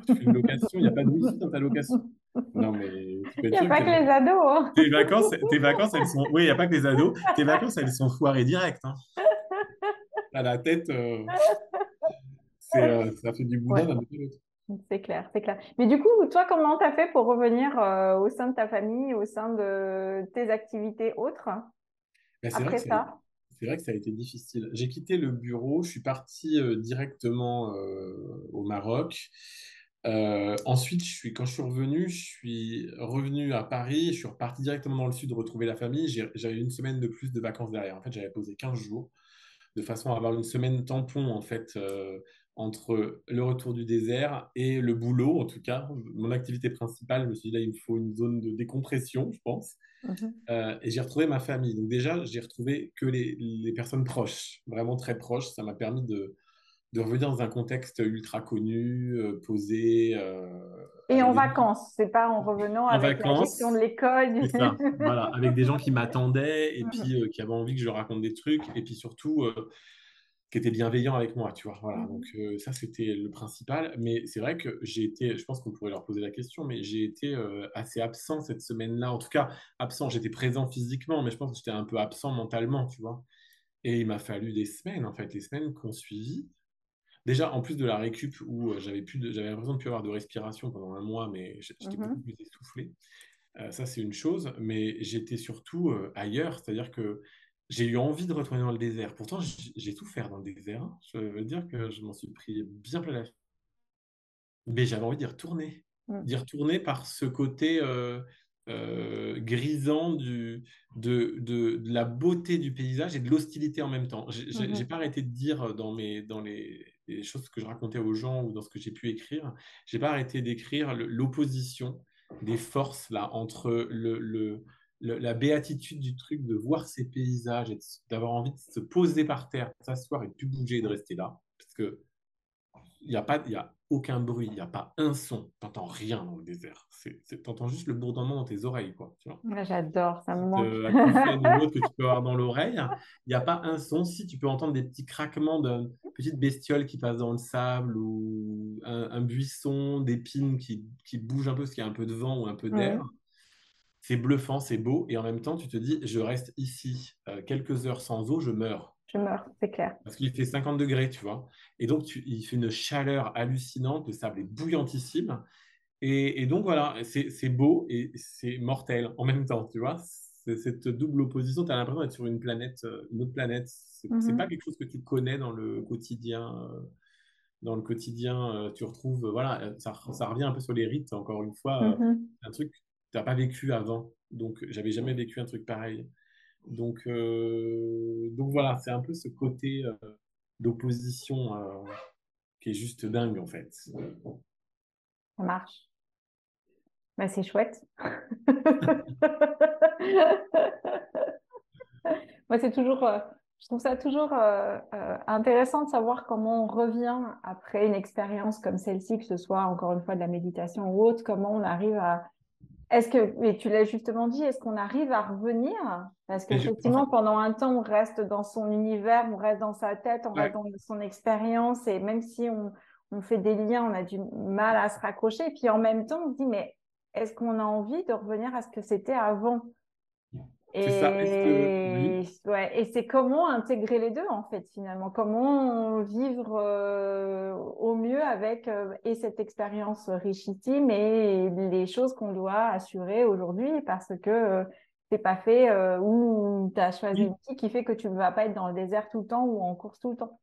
Tu fais une location, il n'y a pas de Wi-Fi dans ta location. Non, mais. Il n'y a pas que les ados. Hein. Tes, vacances, tes vacances, elles sont. Oui, il n'y a pas que les ados. Tes vacances, elles sont foirées direct. Hein. À la tête, euh, euh, ça fait du boudin C'est clair, c'est clair. Mais du coup, toi, comment tu as fait pour revenir euh, au sein de ta famille, au sein de tes activités autres ben, après ça? C'est vrai que ça a été difficile. J'ai quitté le bureau, je suis parti directement au Maroc. Euh, ensuite, je suis, quand je suis revenu, je suis revenu à Paris, je suis reparti directement dans le sud retrouver la famille. J'avais une semaine de plus de vacances derrière. En fait, j'avais posé 15 jours de façon à avoir une semaine tampon en fait euh, entre le retour du désert et le boulot, en tout cas, mon activité principale. Je me suis dit, là, il me faut une zone de décompression, je pense. Mhm. Euh, et j'ai retrouvé ma famille. Donc déjà, j'ai retrouvé que les, les, personnes proches, vraiment très proches. Ça m'a permis de, de, revenir dans un contexte ultra connu, euh, posé. Euh, et en vacances, c'est pas en revenant avec la gestion de l'école. voilà, avec des gens qui *laughs* m'attendaient et mhm. puis qui avaient envie que je raconte des trucs. Et puis surtout qui était bienveillant avec moi, tu vois. Voilà, mmh donc euh, ça, c'était le principal. Mais c'est vrai que j'ai été, je pense qu'on pourrait leur poser la question, mais j'ai été euh, assez absent cette semaine-là. En tout cas, absent, j'étais présent physiquement, mais je pense que j'étais un peu absent mentalement, tu vois. Et il m'a fallu des semaines, en fait, les semaines qu'on suivi. Déjà, en plus de la récup où euh, j'avais l'impression de plus avoir de respiration pendant un mois, mais j'étais mmh beaucoup plus essoufflé. ça, c'est une chose, mais j'étais surtout ailleurs, c'est-à-dire que j'ai eu envie de retourner dans le désert. Pourtant, j'ai tout fait dans le désert. Hein. Je veux dire que je m'en suis pris bien plein la Mais j'avais envie d'y retourner. Mmh. D'y retourner par ce côté euh, euh, grisant du, de, de, la beauté du paysage et de l'hostilité en même temps. J'ai n'ai mmh pas arrêté de dire dans, mes, dans les, les, choses que je racontais aux gens ou dans ce que j'ai pu écrire, j'ai pas arrêté d'écrire l'opposition des forces là entre le, le la béatitude du truc de voir ces paysages et d'avoir envie de se poser par terre, s'asseoir et de plus bouger et de rester là. Parce que il n'y a, pas, y a aucun bruit, il n'y a pas un son, tu n'entends rien dans le désert. Tu entends juste le bourdonnement dans tes oreilles. quoi. J'adore, ça me manque. De, que tu peux *laughs* avoir dans l'oreille, il n'y a pas un son. Si tu peux entendre des petits craquements de petites bestioles qui passent dans le sable ou un, buisson d'épines qui, qui bouge un peu parce qu'il y a un peu de vent ou un peu d'air c'est bluffant, c'est beau, et en même temps, tu te dis, je reste ici euh, quelques heures sans eau, je meurs. Je meurs, c'est clair. Parce qu'il fait 50 degrés, tu vois. Et donc, il fait une chaleur hallucinante, le sable est bouillantissime. Et, donc, voilà, c'est beau et c'est mortel en même temps, tu vois. Cette double opposition, tu as l'impression d'être sur une planète, euh, une autre planète. C'est n'est mhm. pas quelque chose que tu connais dans le quotidien. Euh, dans le quotidien, tu retrouves, voilà, ça, revient un peu sur les rites, encore une fois, mhm. un truc tu n'as pas vécu avant. Donc, j'avais jamais vécu un truc pareil. Donc, euh, donc voilà, c'est un peu ce côté euh, d'opposition euh, qui est juste dingue, en fait. Ça marche. Bah, c'est chouette. *laughs* Moi, c'est toujours, je trouve ça toujours intéressant de savoir comment on revient après une expérience comme celle-ci, que ce soit encore une fois de la méditation ou autre, comment on arrive à est-ce que, mais tu l'as justement dit, est-ce qu'on arrive à revenir? Parce qu'effectivement, pendant un temps, on reste dans son univers, on reste dans sa tête, on reste dans son expérience, et même si on, on, fait des liens, on a du mal à se raccrocher. Et puis en même temps, on se dit, mais est-ce qu'on a envie de revenir à ce que c'était avant? Et, ouais, et c'est comment intégrer les deux en fait finalement, comment vivre euh, au mieux avec euh, et cette expérience richissime et les choses qu'on doit assurer aujourd'hui parce que euh, c'est pas fait ou tu as choisi une vie qui fait que tu ne vas pas être dans le désert tout le temps ou en course tout le temps?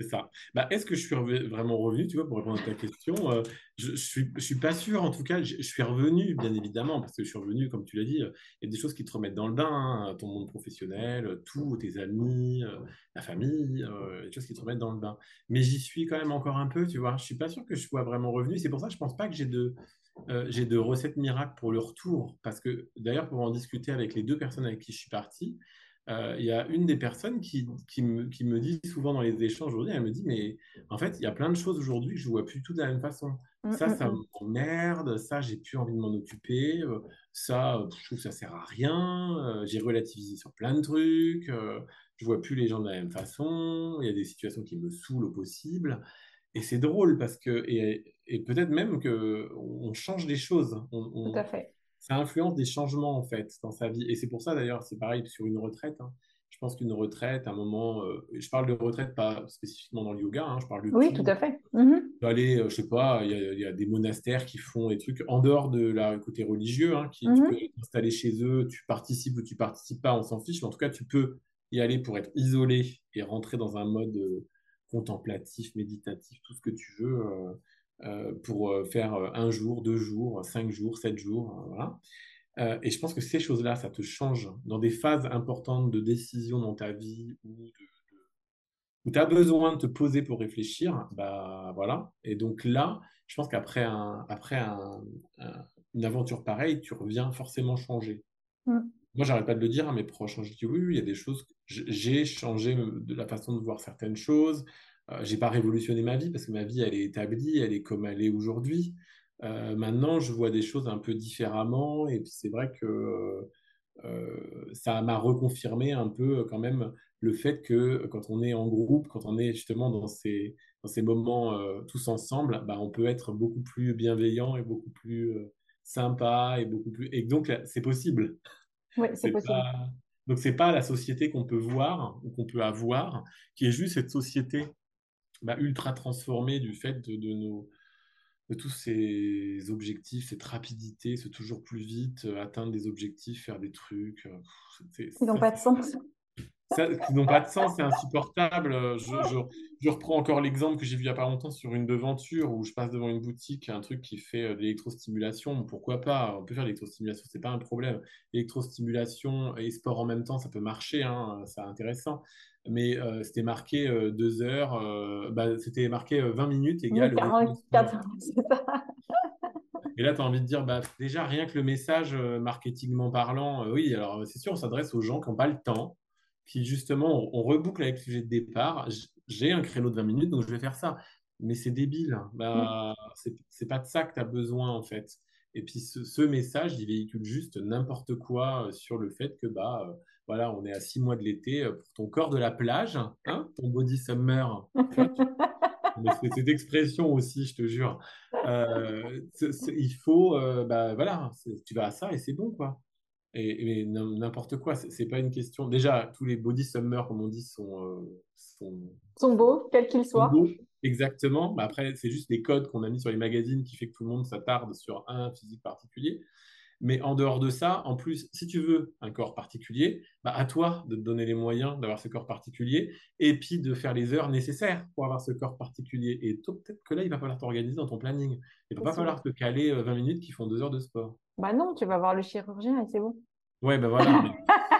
C'est ça. Bah, est-ce que je suis vraiment revenu, tu vois, pour répondre à ta question euh, Je ne suis, je suis pas sûr, en tout cas, je, suis revenu, bien évidemment, parce que je suis revenu, comme tu l'as dit, euh, il y a des choses qui te remettent dans le bain, hein, ton monde professionnel, tout, tes amis, euh, la famille, des choses qui te remettent dans le bain. Mais j'y suis quand même encore un peu, tu vois. Je suis pas sûr que je sois vraiment revenu. C'est pour ça que je ne pense pas que j'ai de, j'ai de recettes miracles pour le retour, parce que d'ailleurs, pour en discuter avec les deux personnes avec qui je suis parti, euh, il y a une des personnes qui, qui, me, qui, me, dit souvent dans les échanges aujourd'hui, elle me dit, mais en fait, il y a plein de choses aujourd'hui que je vois plus tout de la même façon. Mmh, ça, mmh, ça mmh. m'emmerde, ça, j'ai plus envie de m'en occuper, euh, ça, je trouve que ça sert à rien, euh, j'ai relativisé sur plein de trucs, je vois plus les gens de la même façon, il y a des situations qui me saoulent au possible. Et c'est drôle parce que, et, et peut-être même qu'on change des choses. On, tout à fait ça influence des changements en fait dans sa vie. Et c'est pour ça d'ailleurs, c'est pareil sur une retraite. Hein. Je pense qu'une retraite, à un moment, euh, je parle de retraite pas spécifiquement dans le yoga, hein, je parle de oui, tout, à fait. Mmh aller, euh, je sais pas, il y, a des monastères qui font des trucs en dehors de la côté religieux, hein, qui tu mmh peux t'installer chez eux, tu participes ou tu participes pas, on s'en fiche, mais en tout cas, tu peux y aller pour être isolé et rentrer dans un mode euh, contemplatif, méditatif, tout ce que tu veux. Euh, pour euh, faire euh, un jour, deux jours, cinq jours, sept jours. Voilà. et je pense que ces choses-là, ça te change dans des phases importantes de décision dans ta vie ou où tu as besoin de te poser pour réfléchir, bah voilà. Et donc là, je pense qu'après un, après une aventure pareille, tu reviens forcément changer. Mm. Moi, j'arrête pas de le dire à mes proches. Je dis oui, oui, il y a des choses. J'ai changé de la façon de voir certaines choses. Euh, j'ai pas révolutionné ma vie parce que ma vie, elle est établie, elle est comme elle est aujourd'hui. Euh, maintenant, je vois des choses un peu différemment. Et puis, c'est vrai que euh, ça m'a reconfirmé un peu quand même le fait que quand on est en groupe, quand on est justement dans ces, dans ces moments tous ensemble, bah, on peut être beaucoup plus bienveillant et beaucoup plus sympa et beaucoup plus. Et donc, c'est possible. Oui, *laughs* c'est possible. Pas... Donc, c'est pas la société qu'on peut voir ou qu'on peut avoir, qui est juste cette société bah, ultra transformée du fait de, de, nos, de tous ces objectifs, cette rapidité, ce toujours plus vite, euh, atteindre des objectifs, faire des trucs. Euh, Ils n'ont pas de sens qui n'ont pas de sens, c'est insupportable. Je, reprends encore l'exemple que j'ai vu il n'y a pas longtemps sur une devanture où je passe devant une boutique, un truc qui fait euh, de l'électrostimulation. Pourquoi pas? On peut faire de l'électrostimulation, c'est pas un problème. L'électrostimulation et sport en même temps, ça peut marcher, hein, c'est intéressant. Mais euh, c'était marqué euh, deux heures, bah, c'était marqué 20 minutes égale. Et là, tu as envie de dire, bah, déjà, rien que le message marketingment parlant, oui, alors c'est sûr, on s'adresse aux gens qui n'ont pas le temps, qui justement, on, reboucle avec le sujet de départ. J'ai un créneau de 20 minutes, donc je vais faire ça. Mais c'est débile. Bah, C'est pas de ça que tu as besoin, en fait. Et puis ce, message, il véhicule juste n'importe quoi euh, sur le fait que bah euh, voilà, on est à six mois de l'été euh, pour ton corps de la plage, hein, ton body summer. *laughs* c'est cette expression aussi, je te jure. il faut, bah voilà, tu vas à ça et c'est bon quoi. Et, n'importe quoi, c'est pas une question. Déjà, tous les body summer, comme on dit, sont, euh, sont, beaux, quels qu'ils soient. exactement. Mais après, c'est juste les codes qu'on a mis sur les magazines qui fait que tout le monde s'attarde sur un physique particulier. Mais en dehors de ça, en plus, si tu veux un corps particulier, bah à toi de te donner les moyens d'avoir ce corps particulier et puis de faire les heures nécessaires pour avoir ce corps particulier. Et peut-être que là, il va falloir t'organiser dans ton planning. Il ne va pas falloir te caler 20 euh, minutes qui font deux heures de sport. Bah non, tu vas voir le chirurgien et c'est bon. Ouais, ben voilà.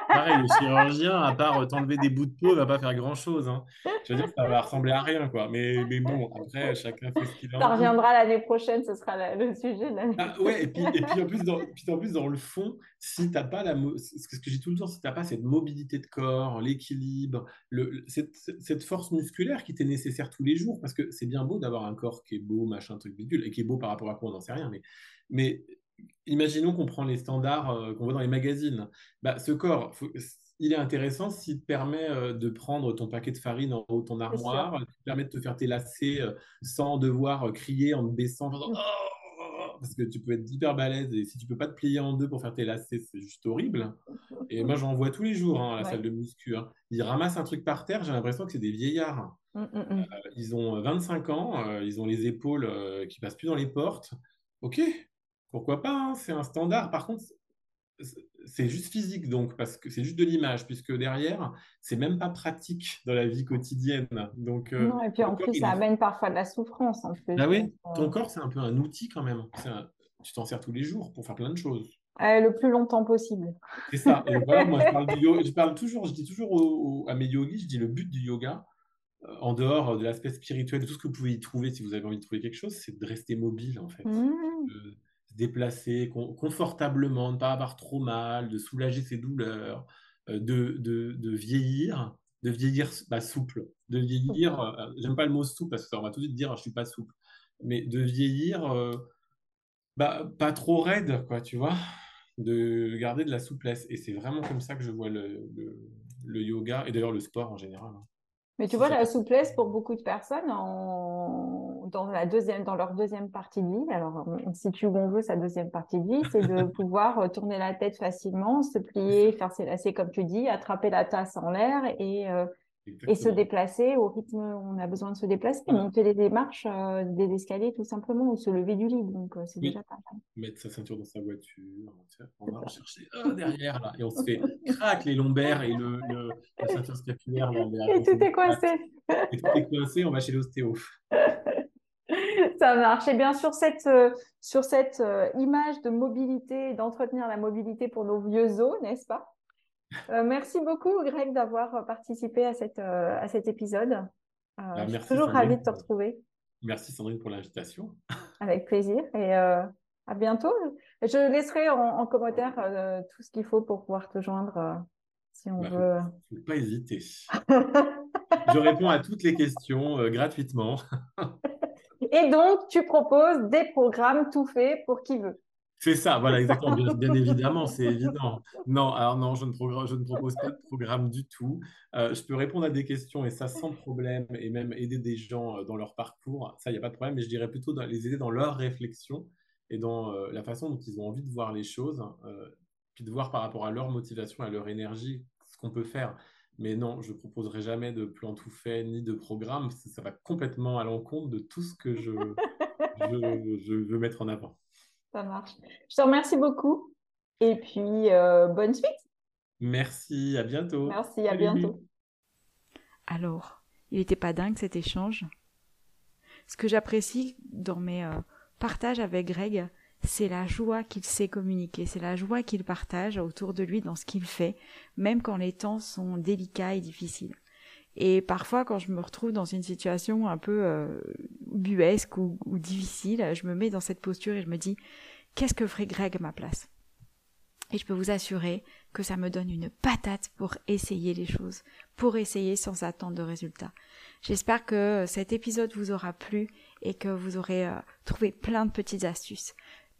pareil, le chirurgien, à part t'enlever des bouts de peau, va pas faire grand-chose. Hein. Je veux dire, ça va ressembler à rien, quoi. Mais, mais bon, après, chacun fait ce qu'il a Ça reviendra l'année prochaine, ce sera le sujet de l'année ah, Ouais, et puis, et puis, en plus, dans, puis en plus, dans le fond, si t'as pas la... Ce que dis tout le temps, si t'as pas cette mobilité de corps, l'équilibre, le, cette, cette, force musculaire qui t'est nécessaire tous les jours, parce que c'est bien beau d'avoir un corps qui est beau, machin, truc bidule, et qui est beau par rapport à quoi, on n'en sait rien, mais... mais imaginons qu'on prend les standards euh, qu'on voit dans les magazines. Bah, ce corps, il est intéressant s'il te permet euh, de prendre ton paquet de farine en haut de ton armoire, il te permet de te faire tes lacets euh, sans devoir crier en te baissant. Mmh. Oh, parce que tu peux être hyper balèze et si tu peux pas te plier en deux pour faire tes lacets, c'est juste horrible. *laughs* Et moi, j'en vois tous les jours hein, à la salle de muscu. Hein. Ils ramassent un truc par terre, j'ai l'impression que c'est des vieillards. Mmh, mmh, ils ont 25 ans, ils ont les épaules qui passent plus dans les portes. Ok, pourquoi pas hein, C'est un standard. Par contre, c'est juste physique, donc, parce que c'est juste de l'image, puisque derrière, c'est même pas pratique dans la vie quotidienne. Donc, euh, non, et puis en plus, ça amène parfois de la souffrance. En plus. Ah oui, ton euh, corps, c'est un peu un outil quand même. Tu t'en sers tous les jours pour faire plein de choses. le plus longtemps possible. C'est ça. Et voilà, moi, je parle, *laughs* je parle, toujours, je dis toujours à mes yogis, je dis le but du yoga, euh, en dehors de l'aspect spirituel, de tout ce que vous pouvez y trouver si vous avez envie de trouver quelque chose, c'est de rester mobile, en fait. Mmh déplacer confortablement, de ne pas avoir trop mal, de soulager ses douleurs, euh, de, de, vieillir, de vieillir bah, souple, de vieillir, euh, j'aime pas le mot souple parce que ça va tout de suite dire je suis pas souple, mais de vieillir euh, bah, pas trop raide, quoi, tu vois, de garder de la souplesse. Et c'est vraiment comme ça que je vois le, le, yoga et d'ailleurs le sport en général. Hein. Mais tu vois, la souplesse pour beaucoup de personnes en... dans, la deuxième, dans leur deuxième partie de vie, alors si tu veut sa deuxième partie de vie, c'est de *laughs* pouvoir euh, tourner la tête facilement, se plier, faire ses lacets comme tu dis, attraper la tasse en l'air et, euh, et se déplacer au rythme où on a besoin de se déplacer, monter les démarches, euh, des escaliers tout simplement, ou se lever du lit. Donc, euh, c'est déjà pas mal. Mettre sa ceinture dans sa voiture, on va chercher derrière, là, et on se fait *laughs* craque les lombaires et le, la ceinture scapulaire. et tout est coincé. Et tout est coincé, on va chez l'ostéo. *laughs* Ça marche. Et bien sur cette, euh, sur cette image de mobilité, d'entretenir la mobilité pour nos vieux os, n'est-ce pas? Merci beaucoup, Greg, d'avoir participé à, cette, à cet épisode. Bah, je suis toujours ravie de te retrouver. Merci Sandrine pour l'invitation. *laughs* Avec plaisir et à bientôt. Je laisserai en, commentaire tout ce qu'il faut pour pouvoir te joindre si on bah, veut. Faut pas hésiter. *laughs* je réponds à toutes les questions gratuitement. *laughs* Et donc, tu proposes des programmes tout faits pour qui veut. C'est ça, voilà, exactement. Bien, évidemment, c'est évident. Non, alors non, je ne, propose pas de programme du tout. Euh, je peux répondre à des questions et ça sans problème et même aider des gens euh, dans leur parcours. Ça, il n'y a pas de problème, mais je dirais plutôt les aider dans leur réflexion et dans euh, la façon dont ils ont envie de voir les choses, puis de voir par rapport à leur motivation, à leur énergie, ce qu'on peut faire. Mais non, je ne proposerai jamais de plan tout fait ni de programme. Ça, va complètement à l'encontre de tout ce que *laughs* je, je, veux mettre en avant. Ça marche. Je te remercie beaucoup. Et puis, euh, bonne suite. Merci, à bientôt. Merci, à bientôt. Alors, il n'était pas dingue cet échange? Ce que j'apprécie dans mes euh, partages avec Greg, c'est la joie qu'il sait communiquer, c'est la joie qu'il partage autour de lui dans ce qu'il fait, même quand les temps sont délicats et difficiles. Et parfois, quand je me retrouve dans une situation un peu euh, buesque ou, difficile, je me mets dans cette posture et je me dis, qu'est-ce que ferait Greg à ma place? Et je peux vous assurer que ça me donne une patate pour essayer les choses, pour essayer sans attendre de résultats. J'espère que cet épisode vous aura plu et que vous aurez euh, trouvé plein de petites astuces.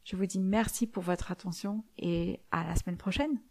Je vous dis merci pour votre attention et à la semaine prochaine.